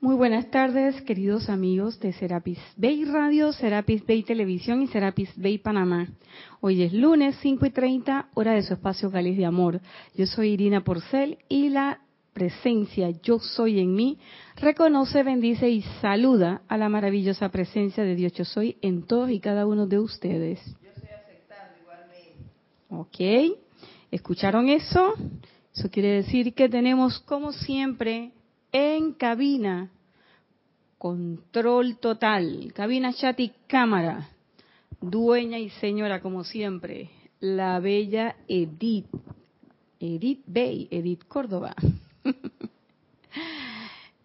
Muy buenas tardes, queridos amigos de Serapis Bay Radio, Serapis Bay Televisión y Serapis Bay Panamá. Hoy es lunes 5 y 30, hora de su espacio Gales de Amor. Yo soy Irina Porcel y la presencia Yo Soy en mí reconoce, bendice y saluda a la maravillosa presencia de Dios Yo Soy en todos y cada uno de ustedes. Yo soy aceptando igualmente. Ok, ¿escucharon eso? Eso quiere decir que tenemos, como siempre, en cabina, control total, cabina chat y cámara, dueña y señora como siempre, la bella Edith, Edith Bay, Edith Córdoba.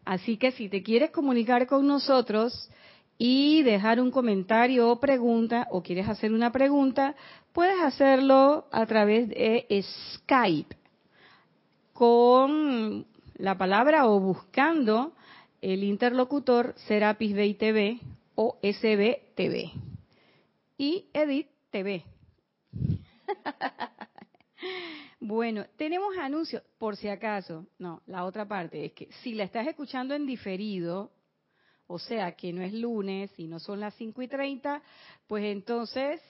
Así que si te quieres comunicar con nosotros y dejar un comentario o pregunta, o quieres hacer una pregunta, puedes hacerlo a través de Skype con la palabra o buscando el interlocutor Serapis Bay TV o SB TV y Edit TV. bueno, tenemos anuncios, por si acaso. No, la otra parte es que si la estás escuchando en diferido, o sea que no es lunes y no son las 5 y 30, pues entonces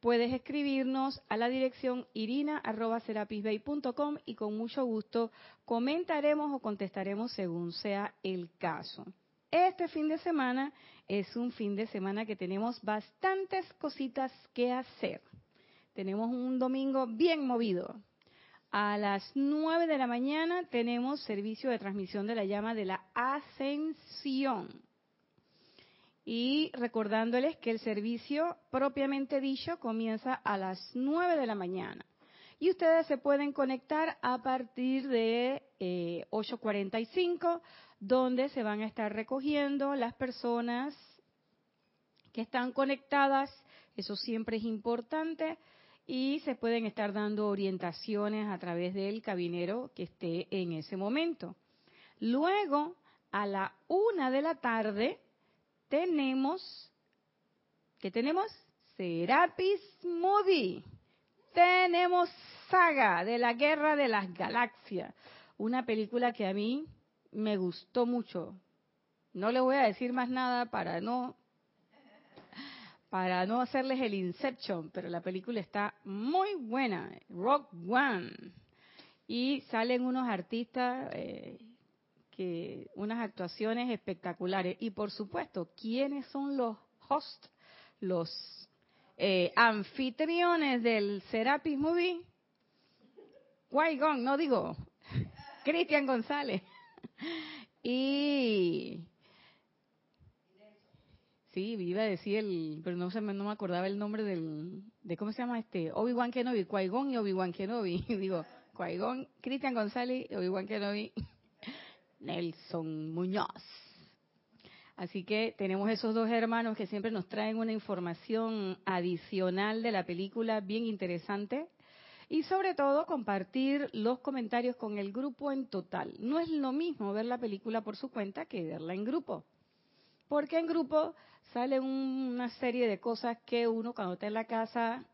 puedes escribirnos a la dirección irina.serapisbay.com y con mucho gusto comentaremos o contestaremos según sea el caso. Este fin de semana es un fin de semana que tenemos bastantes cositas que hacer. Tenemos un domingo bien movido. A las 9 de la mañana tenemos servicio de transmisión de la llama de la ascensión y recordándoles que el servicio propiamente dicho comienza a las 9 de la mañana. Y ustedes se pueden conectar a partir de 8.45, eh, donde se van a estar recogiendo las personas que están conectadas, eso siempre es importante, y se pueden estar dando orientaciones a través del cabinero que esté en ese momento. Luego, a la una de la tarde, tenemos, ¿qué tenemos? Serapis Movie. Tenemos Saga de la Guerra de las Galaxias, una película que a mí me gustó mucho. No le voy a decir más nada para no para no hacerles el Inception, pero la película está muy buena, Rock One. Y salen unos artistas eh, unas actuaciones espectaculares. Y por supuesto, ¿quiénes son los hosts, los eh, anfitriones del Serapis Movie? qui no digo, Cristian González. y Sí, iba a decir el, pero no se me, no me acordaba el nombre del, de cómo se llama este, Obi-Wan Kenobi, qui y Obi-Wan Kenobi. Digo, qui Cristian González Obi-Wan Kenobi. Nelson Muñoz. Así que tenemos esos dos hermanos que siempre nos traen una información adicional de la película bien interesante y sobre todo compartir los comentarios con el grupo en total. No es lo mismo ver la película por su cuenta que verla en grupo, porque en grupo sale una serie de cosas que uno cuando está en la casa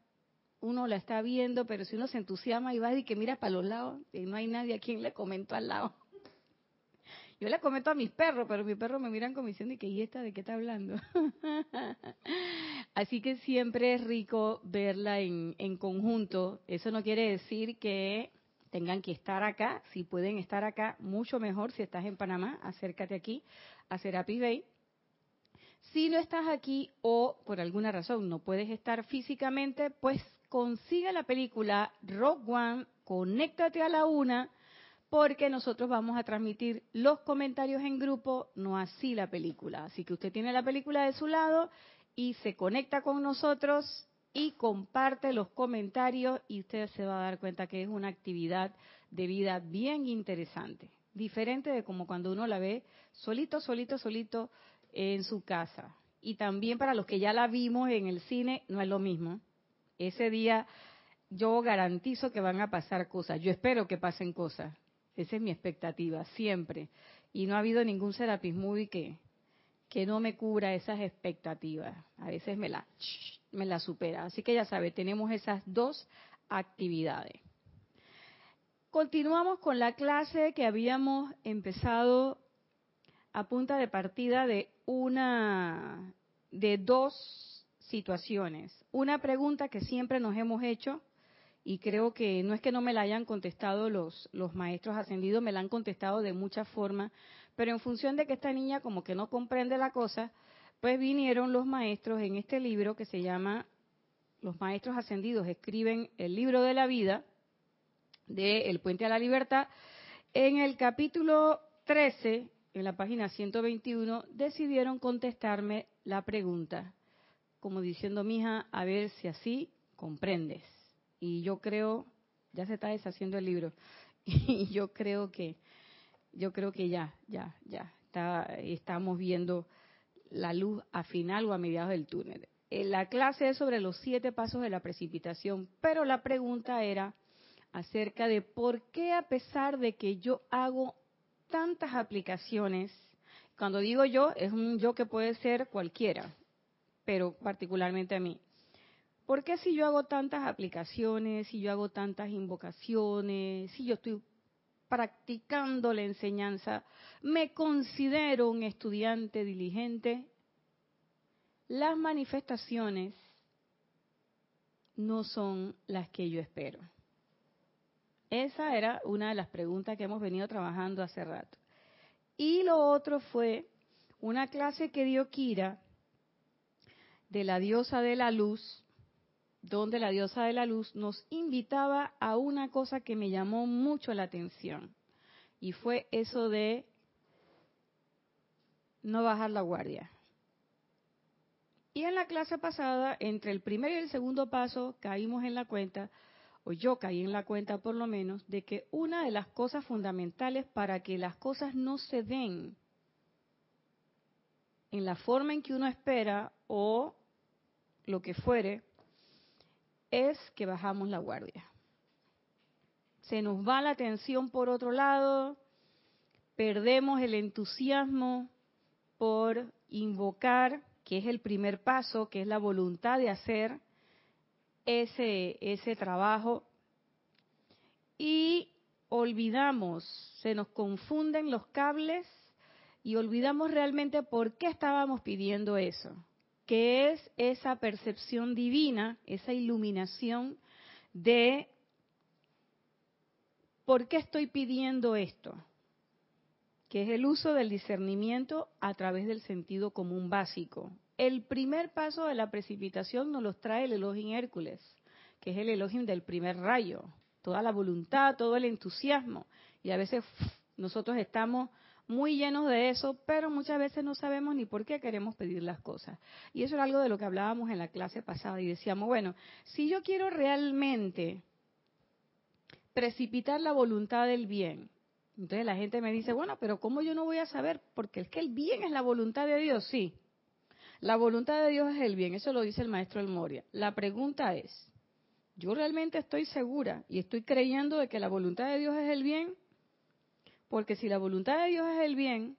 uno la está viendo, pero si uno se entusiasma y va y que mira para los lados y no hay nadie a quien le comento al lado. Yo le comento a mis perros, pero mis perros me miran como diciendo, ¿y qué y esta de qué está hablando? Así que siempre es rico verla en, en conjunto. Eso no quiere decir que tengan que estar acá. Si pueden estar acá, mucho mejor. Si estás en Panamá, acércate aquí a Serapis Bay. Si no estás aquí o por alguna razón no puedes estar físicamente, pues consigue la película Rock One, conéctate a la una porque nosotros vamos a transmitir los comentarios en grupo, no así la película. Así que usted tiene la película de su lado y se conecta con nosotros y comparte los comentarios y usted se va a dar cuenta que es una actividad de vida bien interesante, diferente de como cuando uno la ve solito, solito, solito en su casa. Y también para los que ya la vimos en el cine, no es lo mismo. Ese día yo garantizo que van a pasar cosas, yo espero que pasen cosas, esa es mi expectativa, siempre. Y no ha habido ningún Serapis Movie que, que no me cubra esas expectativas. A veces me la, me la supera. Así que ya sabe, tenemos esas dos actividades. Continuamos con la clase que habíamos empezado a punta de partida de una, de dos situaciones. Una pregunta que siempre nos hemos hecho y creo que no es que no me la hayan contestado los, los maestros ascendidos, me la han contestado de muchas formas, pero en función de que esta niña como que no comprende la cosa, pues vinieron los maestros en este libro que se llama Los Maestros Ascendidos escriben el libro de la vida de El Puente a la Libertad. En el capítulo 13, en la página 121, decidieron contestarme la pregunta, como diciendo, mija, a ver si así comprendes y yo creo, ya se está deshaciendo el libro, y yo creo que, yo creo que ya, ya, ya, está, estamos viendo la luz a final o a mediados del túnel. Eh, la clase es sobre los siete pasos de la precipitación, pero la pregunta era acerca de por qué a pesar de que yo hago tantas aplicaciones, cuando digo yo, es un yo que puede ser cualquiera, pero particularmente a mí. ¿Por qué si yo hago tantas aplicaciones, si yo hago tantas invocaciones, si yo estoy practicando la enseñanza, me considero un estudiante diligente? Las manifestaciones no son las que yo espero. Esa era una de las preguntas que hemos venido trabajando hace rato. Y lo otro fue una clase que dio Kira de la diosa de la luz, donde la diosa de la luz nos invitaba a una cosa que me llamó mucho la atención. Y fue eso de no bajar la guardia. Y en la clase pasada, entre el primer y el segundo paso, caímos en la cuenta, o yo caí en la cuenta por lo menos, de que una de las cosas fundamentales para que las cosas no se den en la forma en que uno espera o lo que fuere, es que bajamos la guardia. Se nos va la atención por otro lado, perdemos el entusiasmo por invocar, que es el primer paso, que es la voluntad de hacer ese, ese trabajo, y olvidamos, se nos confunden los cables y olvidamos realmente por qué estábamos pidiendo eso que es esa percepción divina, esa iluminación de por qué estoy pidiendo esto, que es el uso del discernimiento a través del sentido común básico. El primer paso de la precipitación nos los trae el Elohim Hércules, que es el Elohim del primer rayo, toda la voluntad, todo el entusiasmo, y a veces nosotros estamos muy llenos de eso, pero muchas veces no sabemos ni por qué queremos pedir las cosas. Y eso era algo de lo que hablábamos en la clase pasada y decíamos, bueno, si yo quiero realmente precipitar la voluntad del bien, entonces la gente me dice, bueno, pero ¿cómo yo no voy a saber? Porque es que el bien es la voluntad de Dios, sí. La voluntad de Dios es el bien, eso lo dice el maestro El Moria. La pregunta es, ¿yo realmente estoy segura y estoy creyendo de que la voluntad de Dios es el bien? Porque si la voluntad de Dios es el bien,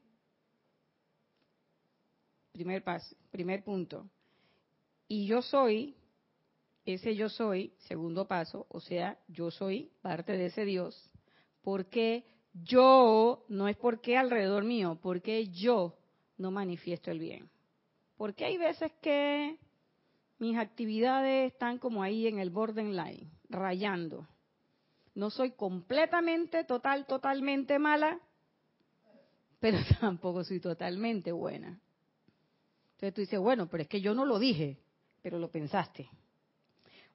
primer paso, primer punto, y yo soy, ese yo soy, segundo paso, o sea, yo soy parte de ese Dios, porque yo, no es porque alrededor mío, porque yo no manifiesto el bien. Porque hay veces que mis actividades están como ahí en el borderline, rayando no soy completamente, total, totalmente mala, pero tampoco soy totalmente buena. Entonces tú dices, bueno, pero es que yo no lo dije, pero lo pensaste.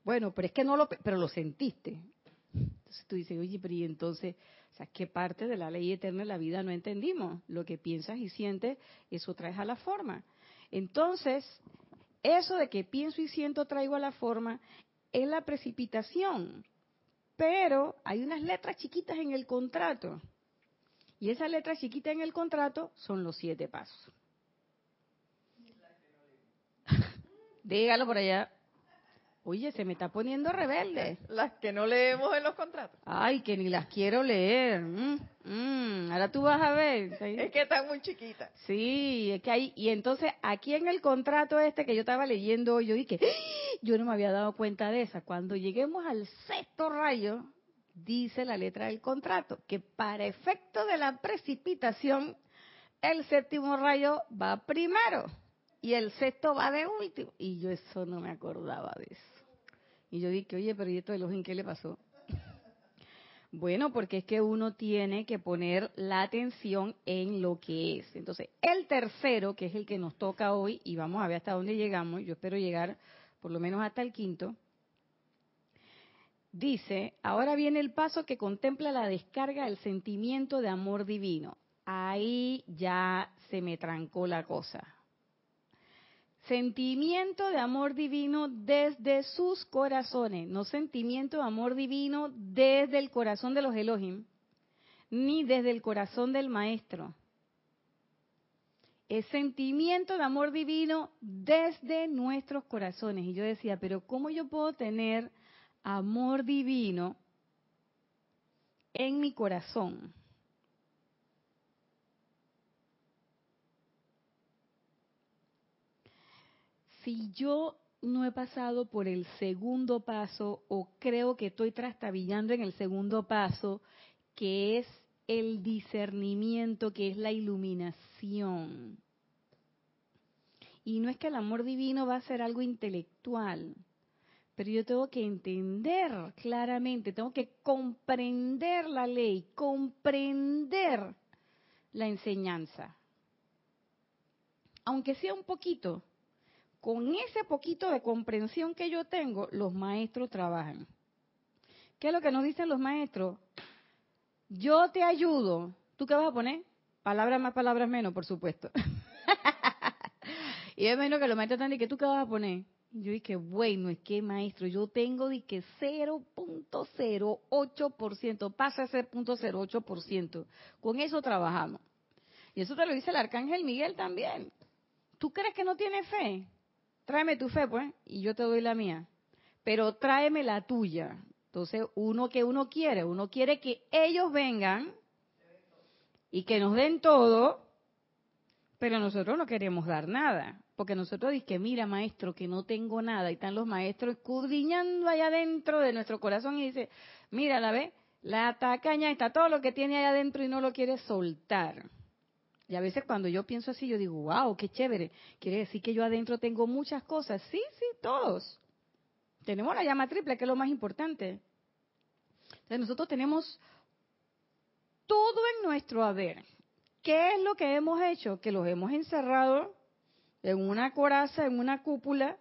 Bueno, pero es que no lo, pero lo sentiste. Entonces tú dices, oye, pero y entonces, o ¿qué parte de la ley eterna de la vida no entendimos? Lo que piensas y sientes, eso traes a la forma. Entonces, eso de que pienso y siento traigo a la forma es la precipitación pero hay unas letras chiquitas en el contrato. Y esas letras chiquitas en el contrato son los siete pasos. Dígalo por allá. Oye, se me está poniendo rebelde. Las que no leemos en los contratos. Ay, que ni las quiero leer. Mm, mm, ahora tú vas a ver. Es que están muy chiquitas. Sí, es que hay. Y entonces, aquí en el contrato este que yo estaba leyendo, yo dije, ¡Ah! Yo no me había dado cuenta de esa. Cuando lleguemos al sexto rayo, dice la letra del contrato, que para efecto de la precipitación, el séptimo rayo va primero y el sexto va de último. Y yo eso no me acordaba de eso. Y yo dije, oye, pero ¿y esto de los en qué le pasó? Bueno, porque es que uno tiene que poner la atención en lo que es. Entonces, el tercero, que es el que nos toca hoy, y vamos a ver hasta dónde llegamos, yo espero llegar por lo menos hasta el quinto, dice, ahora viene el paso que contempla la descarga del sentimiento de amor divino. Ahí ya se me trancó la cosa. Sentimiento de amor divino desde sus corazones, no sentimiento de amor divino desde el corazón de los Elohim, ni desde el corazón del Maestro. Es sentimiento de amor divino desde nuestros corazones. Y yo decía, pero ¿cómo yo puedo tener amor divino en mi corazón? si yo no he pasado por el segundo paso o creo que estoy trastabillando en el segundo paso, que es el discernimiento, que es la iluminación. Y no es que el amor divino va a ser algo intelectual, pero yo tengo que entender claramente, tengo que comprender la ley, comprender la enseñanza. Aunque sea un poquito, con ese poquito de comprensión que yo tengo, los maestros trabajan. ¿Qué es lo que nos dicen los maestros? Yo te ayudo. ¿Tú qué vas a poner? Palabras más, palabras menos, por supuesto. y es menos que los maestros están diciendo, ¿tú qué vas a poner? Yo dije, bueno, es que maestro, yo tengo de que 0.08%, pasa ese 0.08%. Con eso trabajamos. Y eso te lo dice el arcángel Miguel también. ¿Tú crees que no tiene fe? tráeme tu fe, pues, y yo te doy la mía. Pero tráeme la tuya. Entonces, uno que uno quiere, uno quiere que ellos vengan y que nos den todo, pero nosotros no queremos dar nada. Porque nosotros que mira, maestro, que no tengo nada. Y están los maestros escudriñando allá adentro de nuestro corazón y dice, mira, la ve, la tacaña está todo lo que tiene allá adentro y no lo quiere soltar. Y a veces cuando yo pienso así, yo digo, wow, qué chévere. Quiere decir que yo adentro tengo muchas cosas. Sí, sí, todos. Tenemos la llama triple, que es lo más importante. Entonces nosotros tenemos todo en nuestro haber. ¿Qué es lo que hemos hecho? Que los hemos encerrado en una coraza, en una cúpula,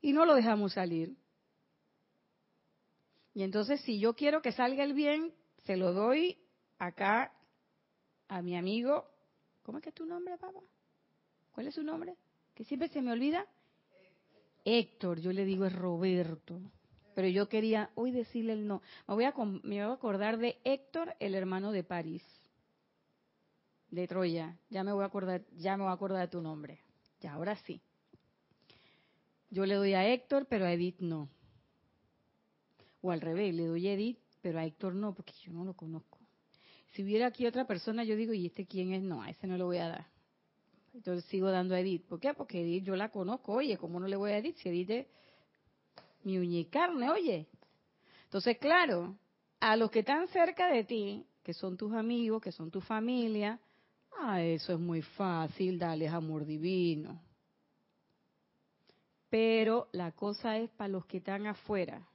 y no lo dejamos salir. Y entonces si yo quiero que salga el bien, se lo doy acá a mi amigo ¿Cómo es que es tu nombre, papá? ¿Cuál es su nombre? Que siempre se me olvida. Héctor, yo le digo es Roberto. Pero yo quería hoy decirle el no. Me voy, a, acordar de Héctor, el hermano de París, de Troya. Ya me voy a acordar, ya me voy a acordar de tu nombre. Ya, ahora sí. Yo le doy a Héctor, pero a Edith no. O al revés, le doy a Edith, pero a Héctor no, porque yo no lo conozco. Si hubiera aquí otra persona, yo digo, ¿y este quién es? No, a ese no le voy a dar. Entonces sigo dando a Edith. ¿Por qué? Porque Edith yo la conozco. Oye, ¿cómo no le voy a Edith? Si Edith es mi uña carne, oye. Entonces, claro, a los que están cerca de ti, que son tus amigos, que son tu familia, ah, eso es muy fácil, darles amor divino. Pero la cosa es para los que están afuera.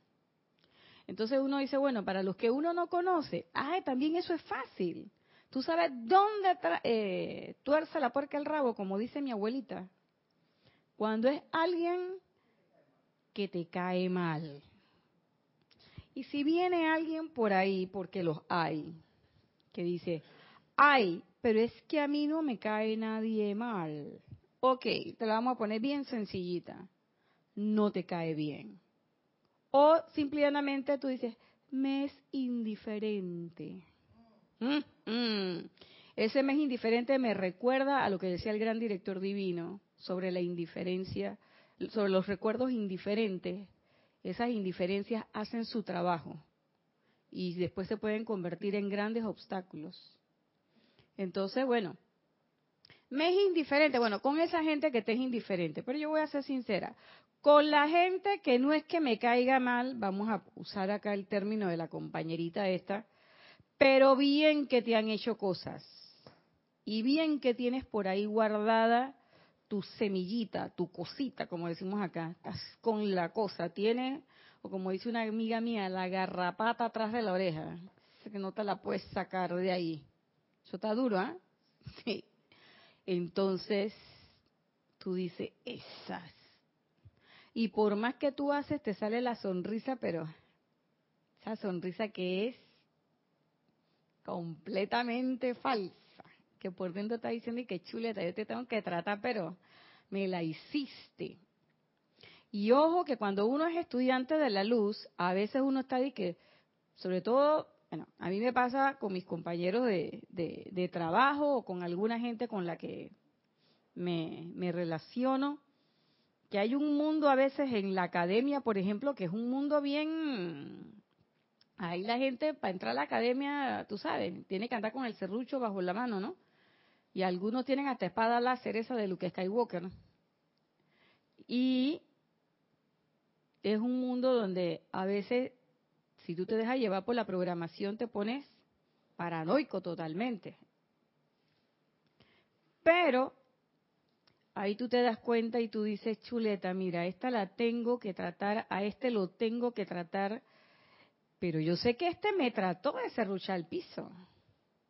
Entonces uno dice, bueno, para los que uno no conoce, ay, también eso es fácil. Tú sabes dónde eh, tuerce la puerca el rabo, como dice mi abuelita. Cuando es alguien que te cae mal. Y si viene alguien por ahí, porque los hay, que dice, ay, pero es que a mí no me cae nadie mal. Ok, te la vamos a poner bien sencillita. No te cae bien. O simplemente tú dices, me es indiferente. Mm, mm. Ese mes indiferente me recuerda a lo que decía el gran director divino sobre la indiferencia, sobre los recuerdos indiferentes. Esas indiferencias hacen su trabajo y después se pueden convertir en grandes obstáculos. Entonces, bueno, me indiferente, bueno, con esa gente que te es indiferente, pero yo voy a ser sincera, con la gente que no es que me caiga mal, vamos a usar acá el término de la compañerita esta, pero bien que te han hecho cosas. Y bien que tienes por ahí guardada tu semillita, tu cosita, como decimos acá, estás con la cosa, tienes, o como dice una amiga mía, la garrapata atrás de la oreja, que no te la puedes sacar de ahí. Eso está duro, ¿ah? Sí. Entonces, tú dices, esas. Y por más que tú haces, te sale la sonrisa, pero esa sonrisa que es completamente falsa, que por dentro está diciendo, y qué chuleta, yo te tengo que tratar, pero me la hiciste. Y ojo que cuando uno es estudiante de la luz, a veces uno está de que, sobre todo, bueno, a mí me pasa con mis compañeros de, de, trabajo o con alguna gente con la que me, me relaciono, que hay un mundo a veces en la academia, por ejemplo, que es un mundo bien Ahí la gente, para entrar a la academia, tú sabes, tiene que andar con el serrucho bajo la mano, ¿no? Y algunos tienen hasta espada la cereza de Luke Skywalker, ¿no? Y es un mundo donde a veces, si tú te dejas llevar por la programación, te pones paranoico totalmente. Pero ahí tú te das cuenta y tú dices, chuleta, mira, esta la tengo que tratar, a este lo tengo que tratar pero yo sé que este me trató de serruchar el piso.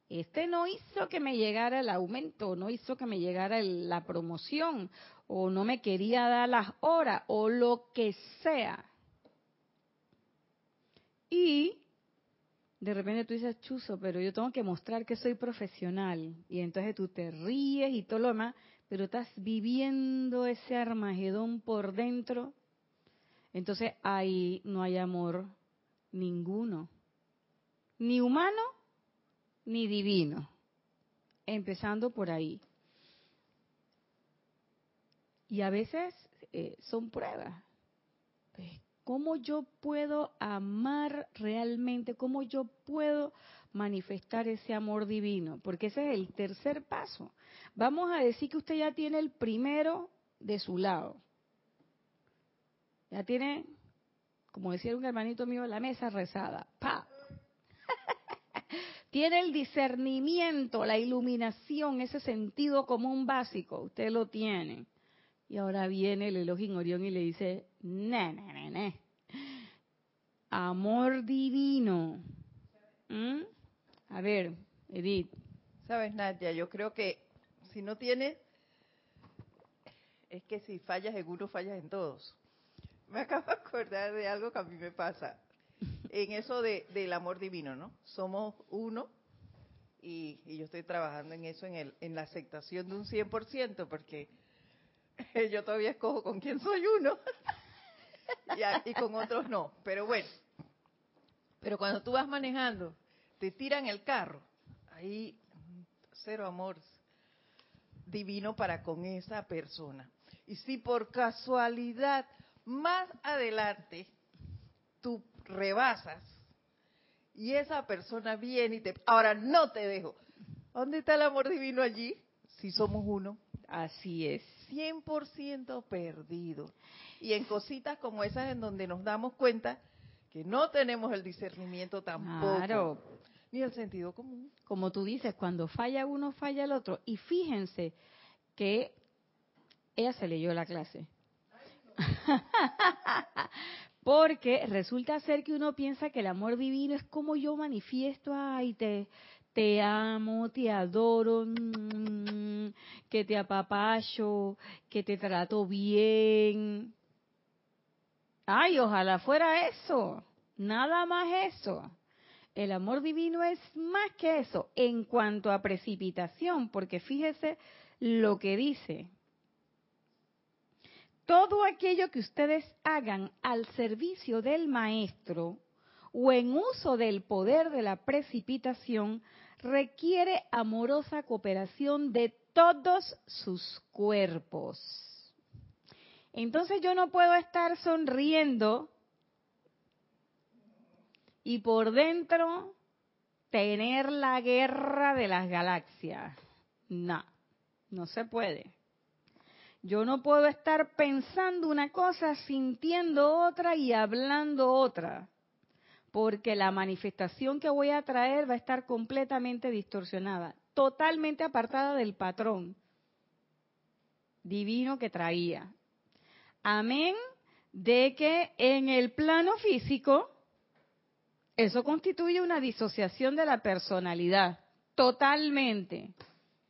Este no hizo que me llegara el aumento, no hizo que me llegara la promoción, o no me quería dar las horas, o lo que sea. Y de repente tú dices, chuzo, pero yo tengo que mostrar que soy profesional. Y entonces tú te ríes y todo lo demás, pero estás viviendo ese armagedón por dentro. Entonces ahí no hay amor, Ninguno. Ni humano, ni divino. Empezando por ahí. Y a veces eh, son pruebas. ¿Cómo yo puedo amar realmente? ¿Cómo yo puedo manifestar ese amor divino? Porque ese es el tercer paso. Vamos a decir que usted ya tiene el primero de su lado. Ya tiene como decía un hermanito mío, la mesa rezada. ¡Pa! Tiene el discernimiento, la iluminación, ese sentido común básico. Usted lo tiene. Y ahora viene el Elohim Orión y le dice, ne, ne, ne, Amor divino. ¿Mm? A ver, Edith. Sabes, Nadia, yo creo que si no tienes, es que si fallas en uno, fallas en todos. me acabo de acordar de algo que a mí me pasa. En eso de, del amor divino, ¿no? Somos uno y, yo estoy trabajando en eso, en, el, en la aceptación de un 100%, porque yo todavía escojo con quién soy uno y, y con otros no. Pero bueno, pero cuando tú vas manejando, te tiran el carro, ahí cero amor divino para con esa persona. Y si por casualidad más adelante tú rebasas y esa persona viene y te... Ahora no te dejo. ¿Dónde está el amor divino allí? Si somos uno. Así es. 100% perdido. Y en cositas como esas en donde nos damos cuenta que no tenemos el discernimiento tampoco. Claro. Ni el sentido común. Como tú dices, cuando falla uno, falla el otro. Y fíjense que ella se leyó la clase. Porque resulta ser que uno piensa que el amor divino es como yo manifiesto, ay, te, te amo, te adoro, mm, que te apapacho, que te trato bien. Ay, ojalá fuera eso, nada más eso. El amor divino es más que eso en cuanto a precipitación, porque fíjese lo que dice todo aquello que ustedes hagan al servicio del maestro o en uso del poder de la precipitación requiere amorosa cooperación de todos sus cuerpos. Entonces yo no puedo estar sonriendo y por dentro tener la guerra de las galaxias. No, no se puede. Yo no puedo estar pensando una cosa, sintiendo otra y hablando otra, porque la manifestación que voy a traer va a estar completamente distorsionada. totalmente apartada del patrón divino que traía. Amén de que en el plano físico eso constituye una disociación de la personalidad, totalmente.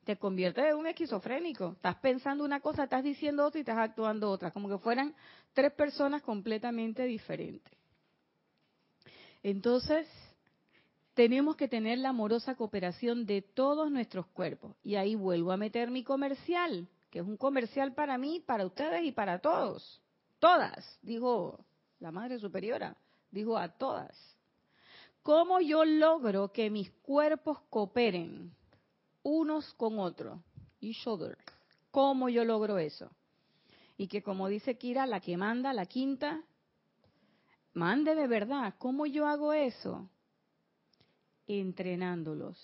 Te convierte en un esquizofrénico. Estás pensando una cosa, estás diciendo otra y estás actuando otra, como que fueran tres personas completamente diferentes. Entonces, tenemos que tener la amorosa cooperación de todos nuestros cuerpos. Y ahí vuelvo a meter mi comercial, que es un comercial para mí, para ustedes y para todos. Todas, dijo la Madre Superiora, dijo a todas. ¿Cómo yo logro que mis cuerpos cooperen unos con otros? Each other. ¿Cómo yo logro eso? Y que como dice Kira, la que manda, la quinta, mande de verdad. ¿Cómo yo hago eso? Entrenándolos.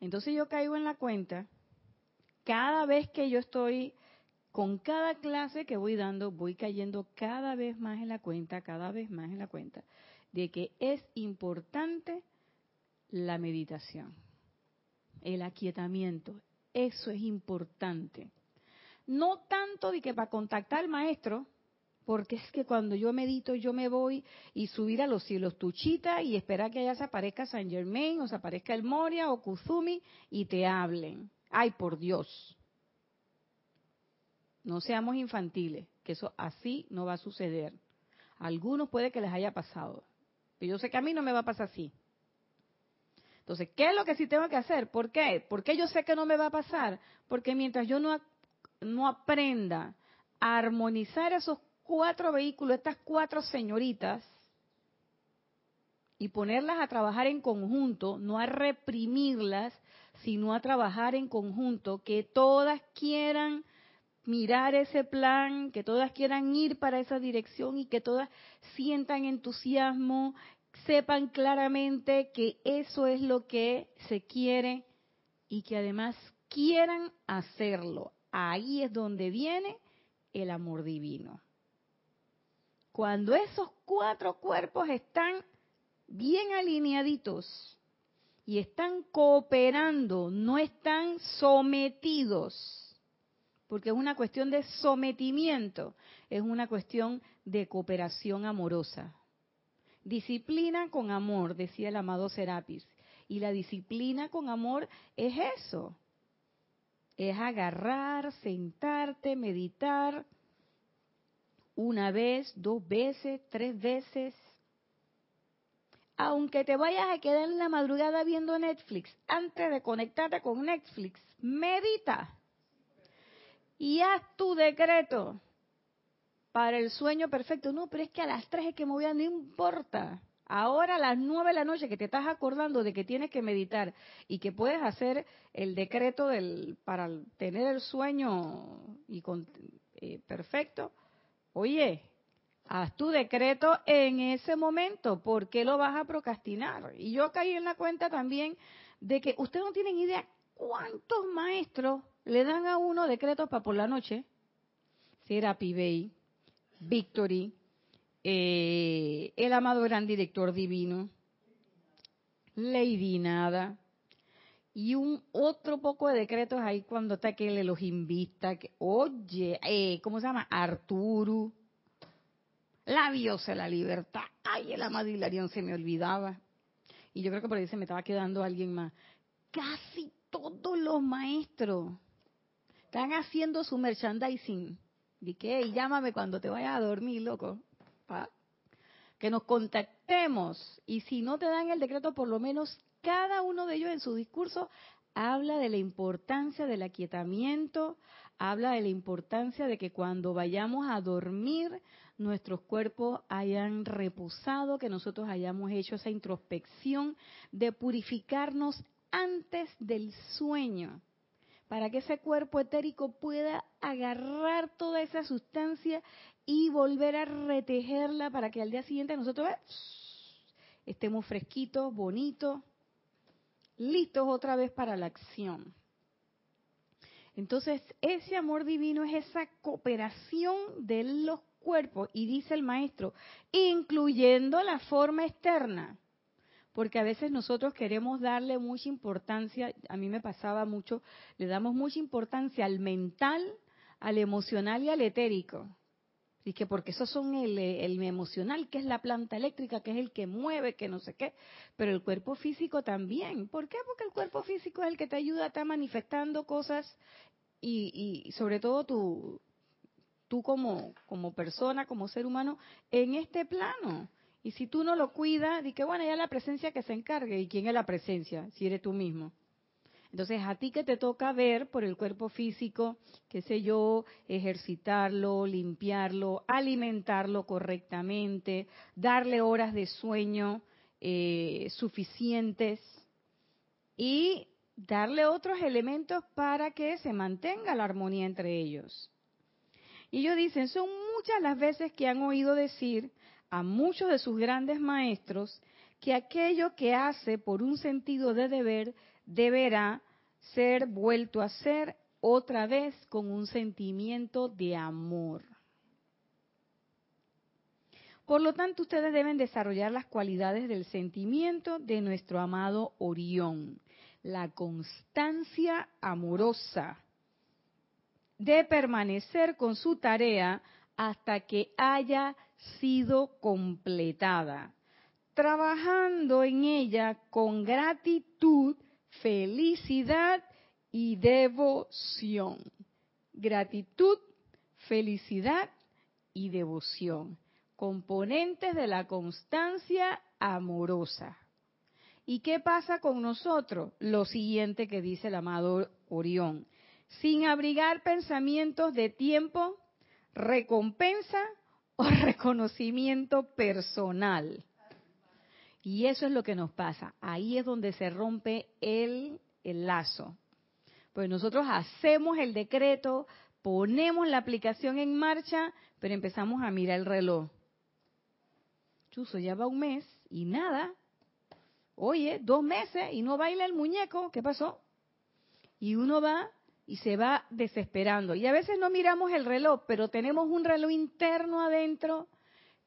Entonces yo caigo en la cuenta, cada vez que yo estoy, con cada clase que voy dando, voy cayendo cada vez más en la cuenta, cada vez más en la cuenta, de que es importante la meditación, el aquietamiento. Eso es importante. No tanto de que para contactar al maestro, porque es que cuando yo medito yo me voy y subir a los cielos tuchita y esperar que allá se aparezca San Germain o se aparezca el Moria o Kuzumi y te hablen. Ay, por Dios. No seamos infantiles, que eso así no va a suceder. A algunos puede que les haya pasado. Pero yo sé que a mí no me va a pasar así. Entonces, ¿qué es lo que sí tengo que hacer? ¿Por qué? ¿Por qué yo sé que no me va a pasar? Porque mientras yo no, no aprenda a armonizar esos cuatro vehículos, estas cuatro señoritas, y ponerlas a trabajar en conjunto, no a reprimirlas, sino a trabajar en conjunto, que todas quieran mirar ese plan, que todas quieran ir para esa dirección y que todas sientan entusiasmo, sepan claramente que eso es lo que se quiere y que además quieran hacerlo. Ahí es donde viene el amor divino. Cuando esos cuatro cuerpos están bien alineaditos y están cooperando, no están sometidos, porque es una cuestión de sometimiento, es una cuestión de cooperación amorosa. Disciplina con amor, decía el amado Serapis. Y la disciplina con amor es eso. Es agarrar, sentarte, meditar una vez, dos veces, tres veces. Aunque te vayas a quedar en la madrugada viendo Netflix, antes de conectarte con Netflix, medita y haz tu decreto para el sueño perfecto. No, pero es que a las tres es que me voy a, no importa. Ahora a las nueve de la noche que te estás acordando de que tienes que meditar y que puedes hacer el decreto del, para tener el sueño y con, eh, perfecto, oye, haz tu decreto en ese momento, ¿por qué lo vas a procrastinar? Y yo caí en la cuenta también de que ustedes no tienen idea cuántos maestros le dan a uno decretos para por la noche. Serapi Bey, Victory, eh, el amado gran director divino, Lady Nada, y un otro poco de decretos ahí cuando está que le los invita, que, oye, eh, ¿cómo se llama? Arturo, la diosa la libertad, ay, el amado Hilarión se me olvidaba, y yo creo que por ahí se me estaba quedando alguien más, casi todos los maestros están haciendo su merchandising. Y llámame cuando te vayas a dormir, loco. Que nos contactemos. Y si no te dan el decreto, por lo menos cada uno de ellos en su discurso habla de la importancia del aquietamiento, habla de la importancia de que cuando vayamos a dormir, nuestros cuerpos hayan reposado, que nosotros hayamos hecho esa introspección de purificarnos antes del sueño para que ese cuerpo etérico pueda agarrar toda esa sustancia y volver a retejerla para que al día siguiente nosotros estemos fresquitos, bonitos, listos otra vez para la acción. Entonces, ese amor divino es esa cooperación de los cuerpos, y dice el maestro, incluyendo la forma externa. Porque a veces nosotros queremos darle mucha importancia, a mí me pasaba mucho, le damos mucha importancia al mental, al emocional y al etérico. Y que porque esos son el, emocional, que es la planta eléctrica, que es el que mueve, que no sé qué, pero el cuerpo físico también. ¿Por qué? Porque el cuerpo físico es el que te ayuda a estar manifestando cosas y, y sobre todo tu, tú como, como persona, como ser humano, en este plano. Y si tú no lo cuidas, di que bueno, ya la presencia que se encargue. ¿Y quién es la presencia? Si eres tú mismo. Entonces, a ti que te toca ver por el cuerpo físico, qué sé yo, ejercitarlo, limpiarlo, alimentarlo correctamente, darle horas de sueño eh, suficientes y darle otros elementos para que se mantenga la armonía entre ellos. Y ellos dicen, son muchas las veces que han oído decir a muchos de sus grandes maestros que aquello que hace por un sentido de deber deberá ser vuelto a ser otra vez con un sentimiento de amor. Por lo tanto, ustedes deben desarrollar las cualidades del sentimiento de nuestro amado Orión, la constancia amorosa de permanecer con su tarea hasta que haya sido completada, trabajando en ella con gratitud, felicidad y devoción. Gratitud, felicidad y devoción, componentes de la constancia amorosa. ¿Y qué pasa con nosotros? Lo siguiente que dice el amado Orión sin abrigar pensamientos de tiempo, recompensa o reconocimiento personal. Y eso es lo que nos pasa. Ahí es donde se rompe el, el lazo. Pues nosotros hacemos el decreto, ponemos la aplicación en marcha, pero empezamos a mirar el reloj. Chuso, ya va un mes y nada. Oye, dos meses y no baila el muñeco. ¿Qué pasó? Y uno va y se va desesperando. Y a veces no miramos el reloj, pero tenemos un reloj interno adentro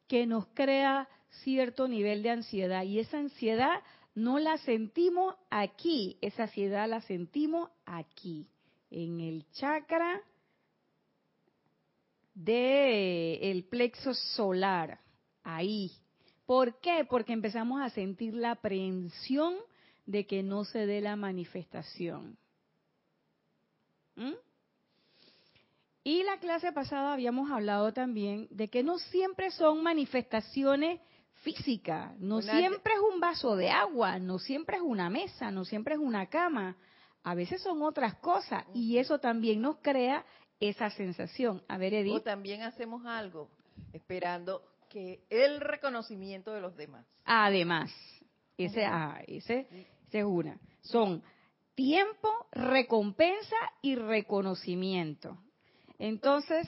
que nos crea cierto nivel de ansiedad. Y esa ansiedad no la sentimos aquí, esa ansiedad la sentimos aquí, en el chakra del plexo solar, ahí. ¿Por qué? Porque empezamos a sentir la aprehensión de que no se dé la manifestación. ¿Mm? Y la clase pasada habíamos hablado también de que no siempre son manifestaciones físicas, no siempre es un vaso de agua, no siempre es una mesa, no siempre es una cama, a veces son otras cosas y eso también nos crea esa sensación. A ver, Edith. O también hacemos algo esperando que el reconocimiento de los demás. Además, ese, ah, ese, ese es una. Son tiempo, recompensa y reconocimiento. Entonces,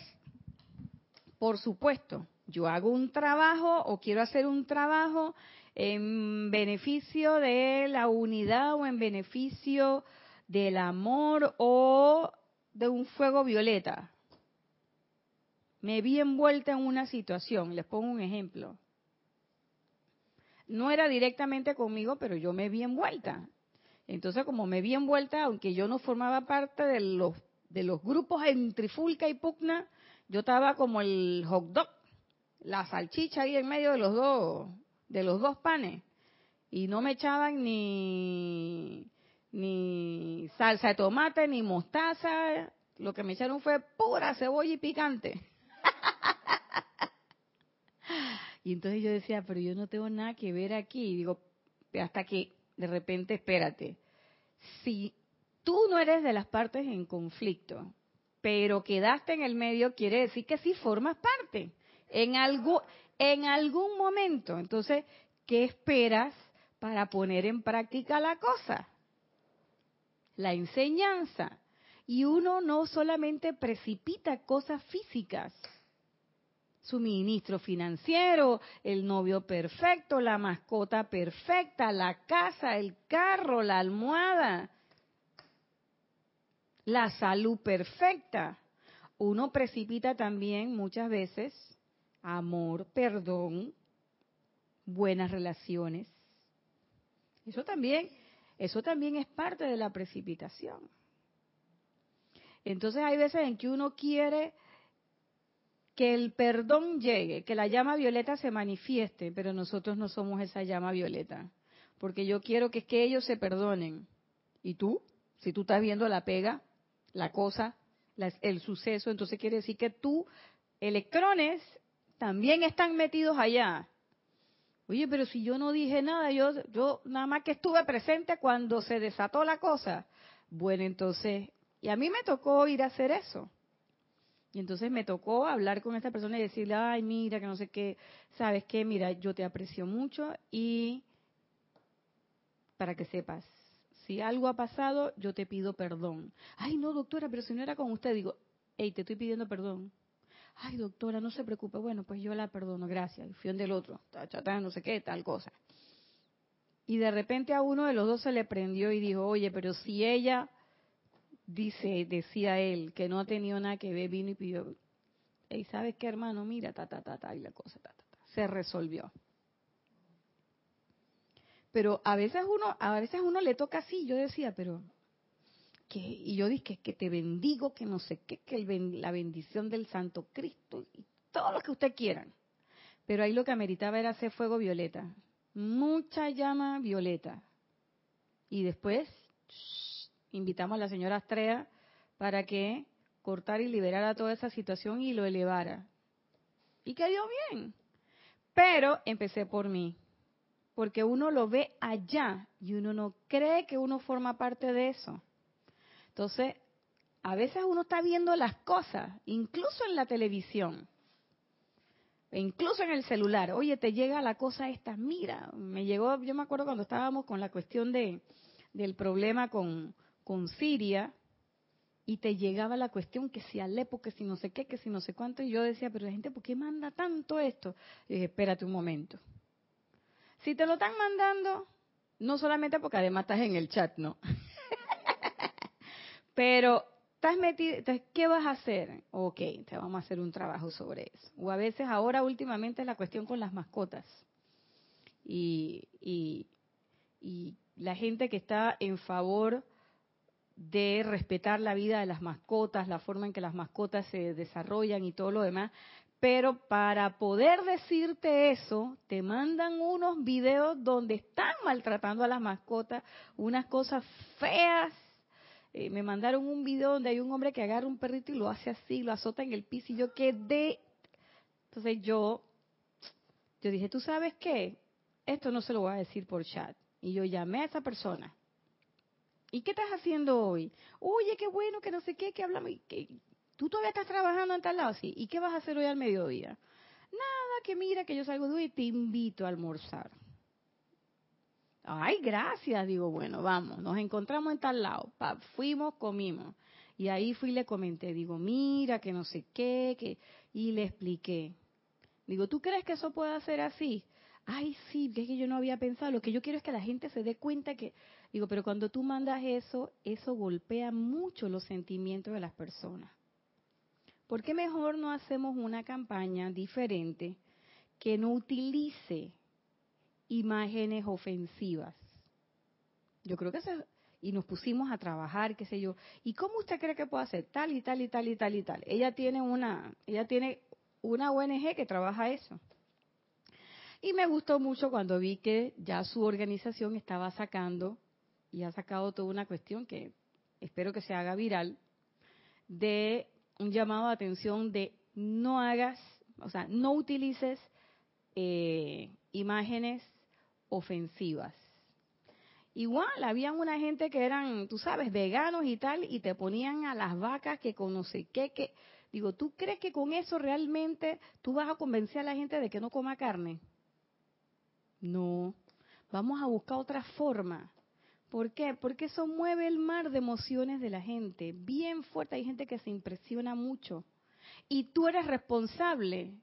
por supuesto, yo hago un trabajo o quiero hacer un trabajo en beneficio de la unidad o en beneficio del amor o de un fuego violeta. Me vi envuelta en una situación, les pongo un ejemplo. No era directamente conmigo, pero yo me vi envuelta. Entonces, como me vi envuelta, aunque yo no formaba parte de los, de los grupos en Trifulca y Pugna, yo estaba como el hot dog, la salchicha ahí en medio de los dos, de los dos panes. Y no me echaban ni, ni salsa de tomate, ni mostaza. Lo que me echaron fue pura cebolla y picante. y entonces yo decía, pero yo no tengo nada que ver aquí. Y digo, hasta que de repente, espérate, si tú no eres de las partes en conflicto, pero quedaste en el medio, quiere decir que sí formas parte en, algo, en algún momento. Entonces, ¿qué esperas para poner en práctica la cosa? La enseñanza. Y uno no solamente precipita cosas físicas, suministro financiero, el novio perfecto, la mascota perfecta, la casa, el carro, la almohada, la salud perfecta. Uno precipita también muchas veces amor, perdón, buenas relaciones, Eso también, eso también es parte de la precipitación. Entonces hay veces en que uno quiere que el perdón llegue, que la llama violeta se manifieste, pero nosotros no somos esa llama violeta, porque yo quiero que que ellos se perdonen. ¿Y tú? Si tú estás viendo la pega, la cosa, el suceso, entonces quiere decir que tú, electrones, también están metidos allá. Oye, pero si yo no dije nada, yo, yo nada más que estuve presente cuando se desató la cosa. Bueno, entonces, y a mí me tocó ir a hacer eso. Y entonces me tocó hablar con esta persona y decirle, ay, mira, que no sé qué, sabes qué, mira, yo te aprecio mucho y para que sepas, si algo ha pasado, yo te pido perdón. Ay, no, doctora, pero si no era con usted, digo, hey, te estoy pidiendo perdón ay doctora, no se preocupe, bueno, pues yo la perdono, gracias, y fui del otro, no sé qué, tal cosa. Y de repente a uno de los dos se le prendió y dijo, oye, pero si ella, dice, decía él, que no ha tenido nada que ver, vino y pidió, y sabes qué hermano, mira, ta, ta, ta, ta, y la cosa, ta, ta, ta, se resolvió. Pero a veces uno, a veces uno le toca así, yo decía, pero y yo dije que te bendigo, que no sé qué, que la bendición del Santo Cristo y todo lo que usted quieran. Pero ahí lo que ameritaba era hacer fuego violeta, mucha llama violeta. Y después invitamos a la señora Astrea para que cortara y liberara toda esa situación y lo elevara. Y quedó bien. Pero empecé por mí, porque uno lo ve allá y uno no cree que uno forma parte de eso. Entonces, a veces uno está viendo las cosas, incluso en la televisión, e incluso en el celular. Oye, te llega la cosa esta, mira, me llegó, yo me acuerdo cuando estábamos con la cuestión de, del problema con, con Siria, y te llegaba la cuestión que si Alepo, que si no sé qué, que si no sé cuánto, y yo decía, pero la gente, ¿por qué manda tanto esto? Y dije, espérate un momento. Si te lo están mandando, no solamente porque además estás en el chat, no. Pero estás metido, ¿qué vas a hacer? Ok, te vamos a hacer un trabajo sobre eso. O a veces ahora últimamente es la cuestión con las mascotas. Y, y, y la gente que está en favor de respetar la vida de las mascotas, la forma en que las mascotas se desarrollan y todo lo demás, pero para poder decirte eso, te mandan unos videos donde están maltratando a las mascotas, unas cosas feas eh, me mandaron un video donde hay un hombre que agarra un perrito y lo hace así, lo azota en el piso y yo quedé. Entonces yo, yo dije, ¿tú sabes qué? Esto no se lo voy a decir por chat. Y yo llamé a esa persona. ¿Y qué estás haciendo hoy? Oye, qué bueno, que no sé qué, que hablamos. Que, ¿Tú todavía estás trabajando en tal lado? Sí. ¿Y qué vas a hacer hoy al mediodía? Nada, que mira, que yo salgo de hoy y te invito a almorzar. Ay, gracias. Digo, bueno, vamos, nos encontramos en tal lado. fuimos, comimos. Y ahí fui y le comenté, digo, mira, que no sé qué, que... y le expliqué. Digo, ¿tú crees que eso puede ser así? Ay, sí, es que yo no había pensado. Lo que yo quiero es que la gente se dé cuenta que, digo, pero cuando tú mandas eso, eso golpea mucho los sentimientos de las personas. ¿Por qué mejor no hacemos una campaña diferente que no utilice imágenes ofensivas. Yo creo que se, y nos pusimos a trabajar, qué sé yo. ¿Y cómo usted cree que puede hacer tal y tal y tal y tal y tal? Ella tiene una, ella tiene una ONG que trabaja eso. Y me gustó mucho cuando vi que ya su organización estaba sacando y ha sacado toda una cuestión que espero que se haga viral de un llamado de atención de no hagas, o sea, no utilices eh, imágenes ofensivas. Igual, había una gente que eran, tú sabes, veganos y tal, y te ponían a las vacas que conoce qué, que... Digo, ¿tú crees que con eso realmente tú vas a convencer a la gente de que no coma carne? No, vamos a buscar otra forma. ¿Por qué? Porque eso mueve el mar de emociones de la gente, bien fuerte. Hay gente que se impresiona mucho. Y tú eres responsable.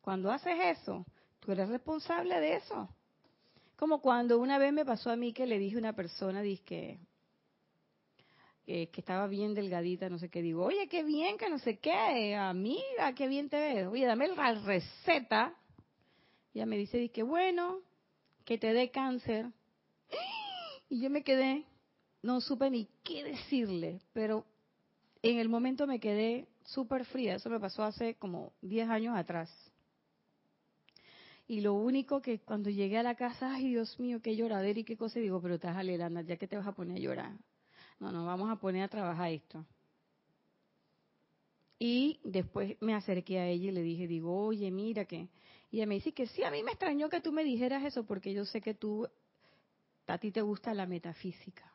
Cuando haces eso, tú eres responsable de eso. Como cuando una vez me pasó a mí que le dije a una persona, que estaba bien delgadita, no sé qué, digo, oye, qué bien, que no sé qué, amiga, qué bien te ves, oye, dame la receta. Y ella me dice, que bueno, que te dé cáncer. Y yo me quedé, no supe ni qué decirle, pero en el momento me quedé súper fría. Eso me pasó hace como 10 años atrás. Y lo único que cuando llegué a la casa, ay Dios mío, qué lloradera y qué cosa, digo, pero estás alerando, ya que te vas a poner a llorar. No, no, vamos a poner a trabajar esto. Y después me acerqué a ella y le dije, digo, oye, mira que... Y ella me dice que sí, a mí me extrañó que tú me dijeras eso porque yo sé que tú, a ti te gusta la metafísica.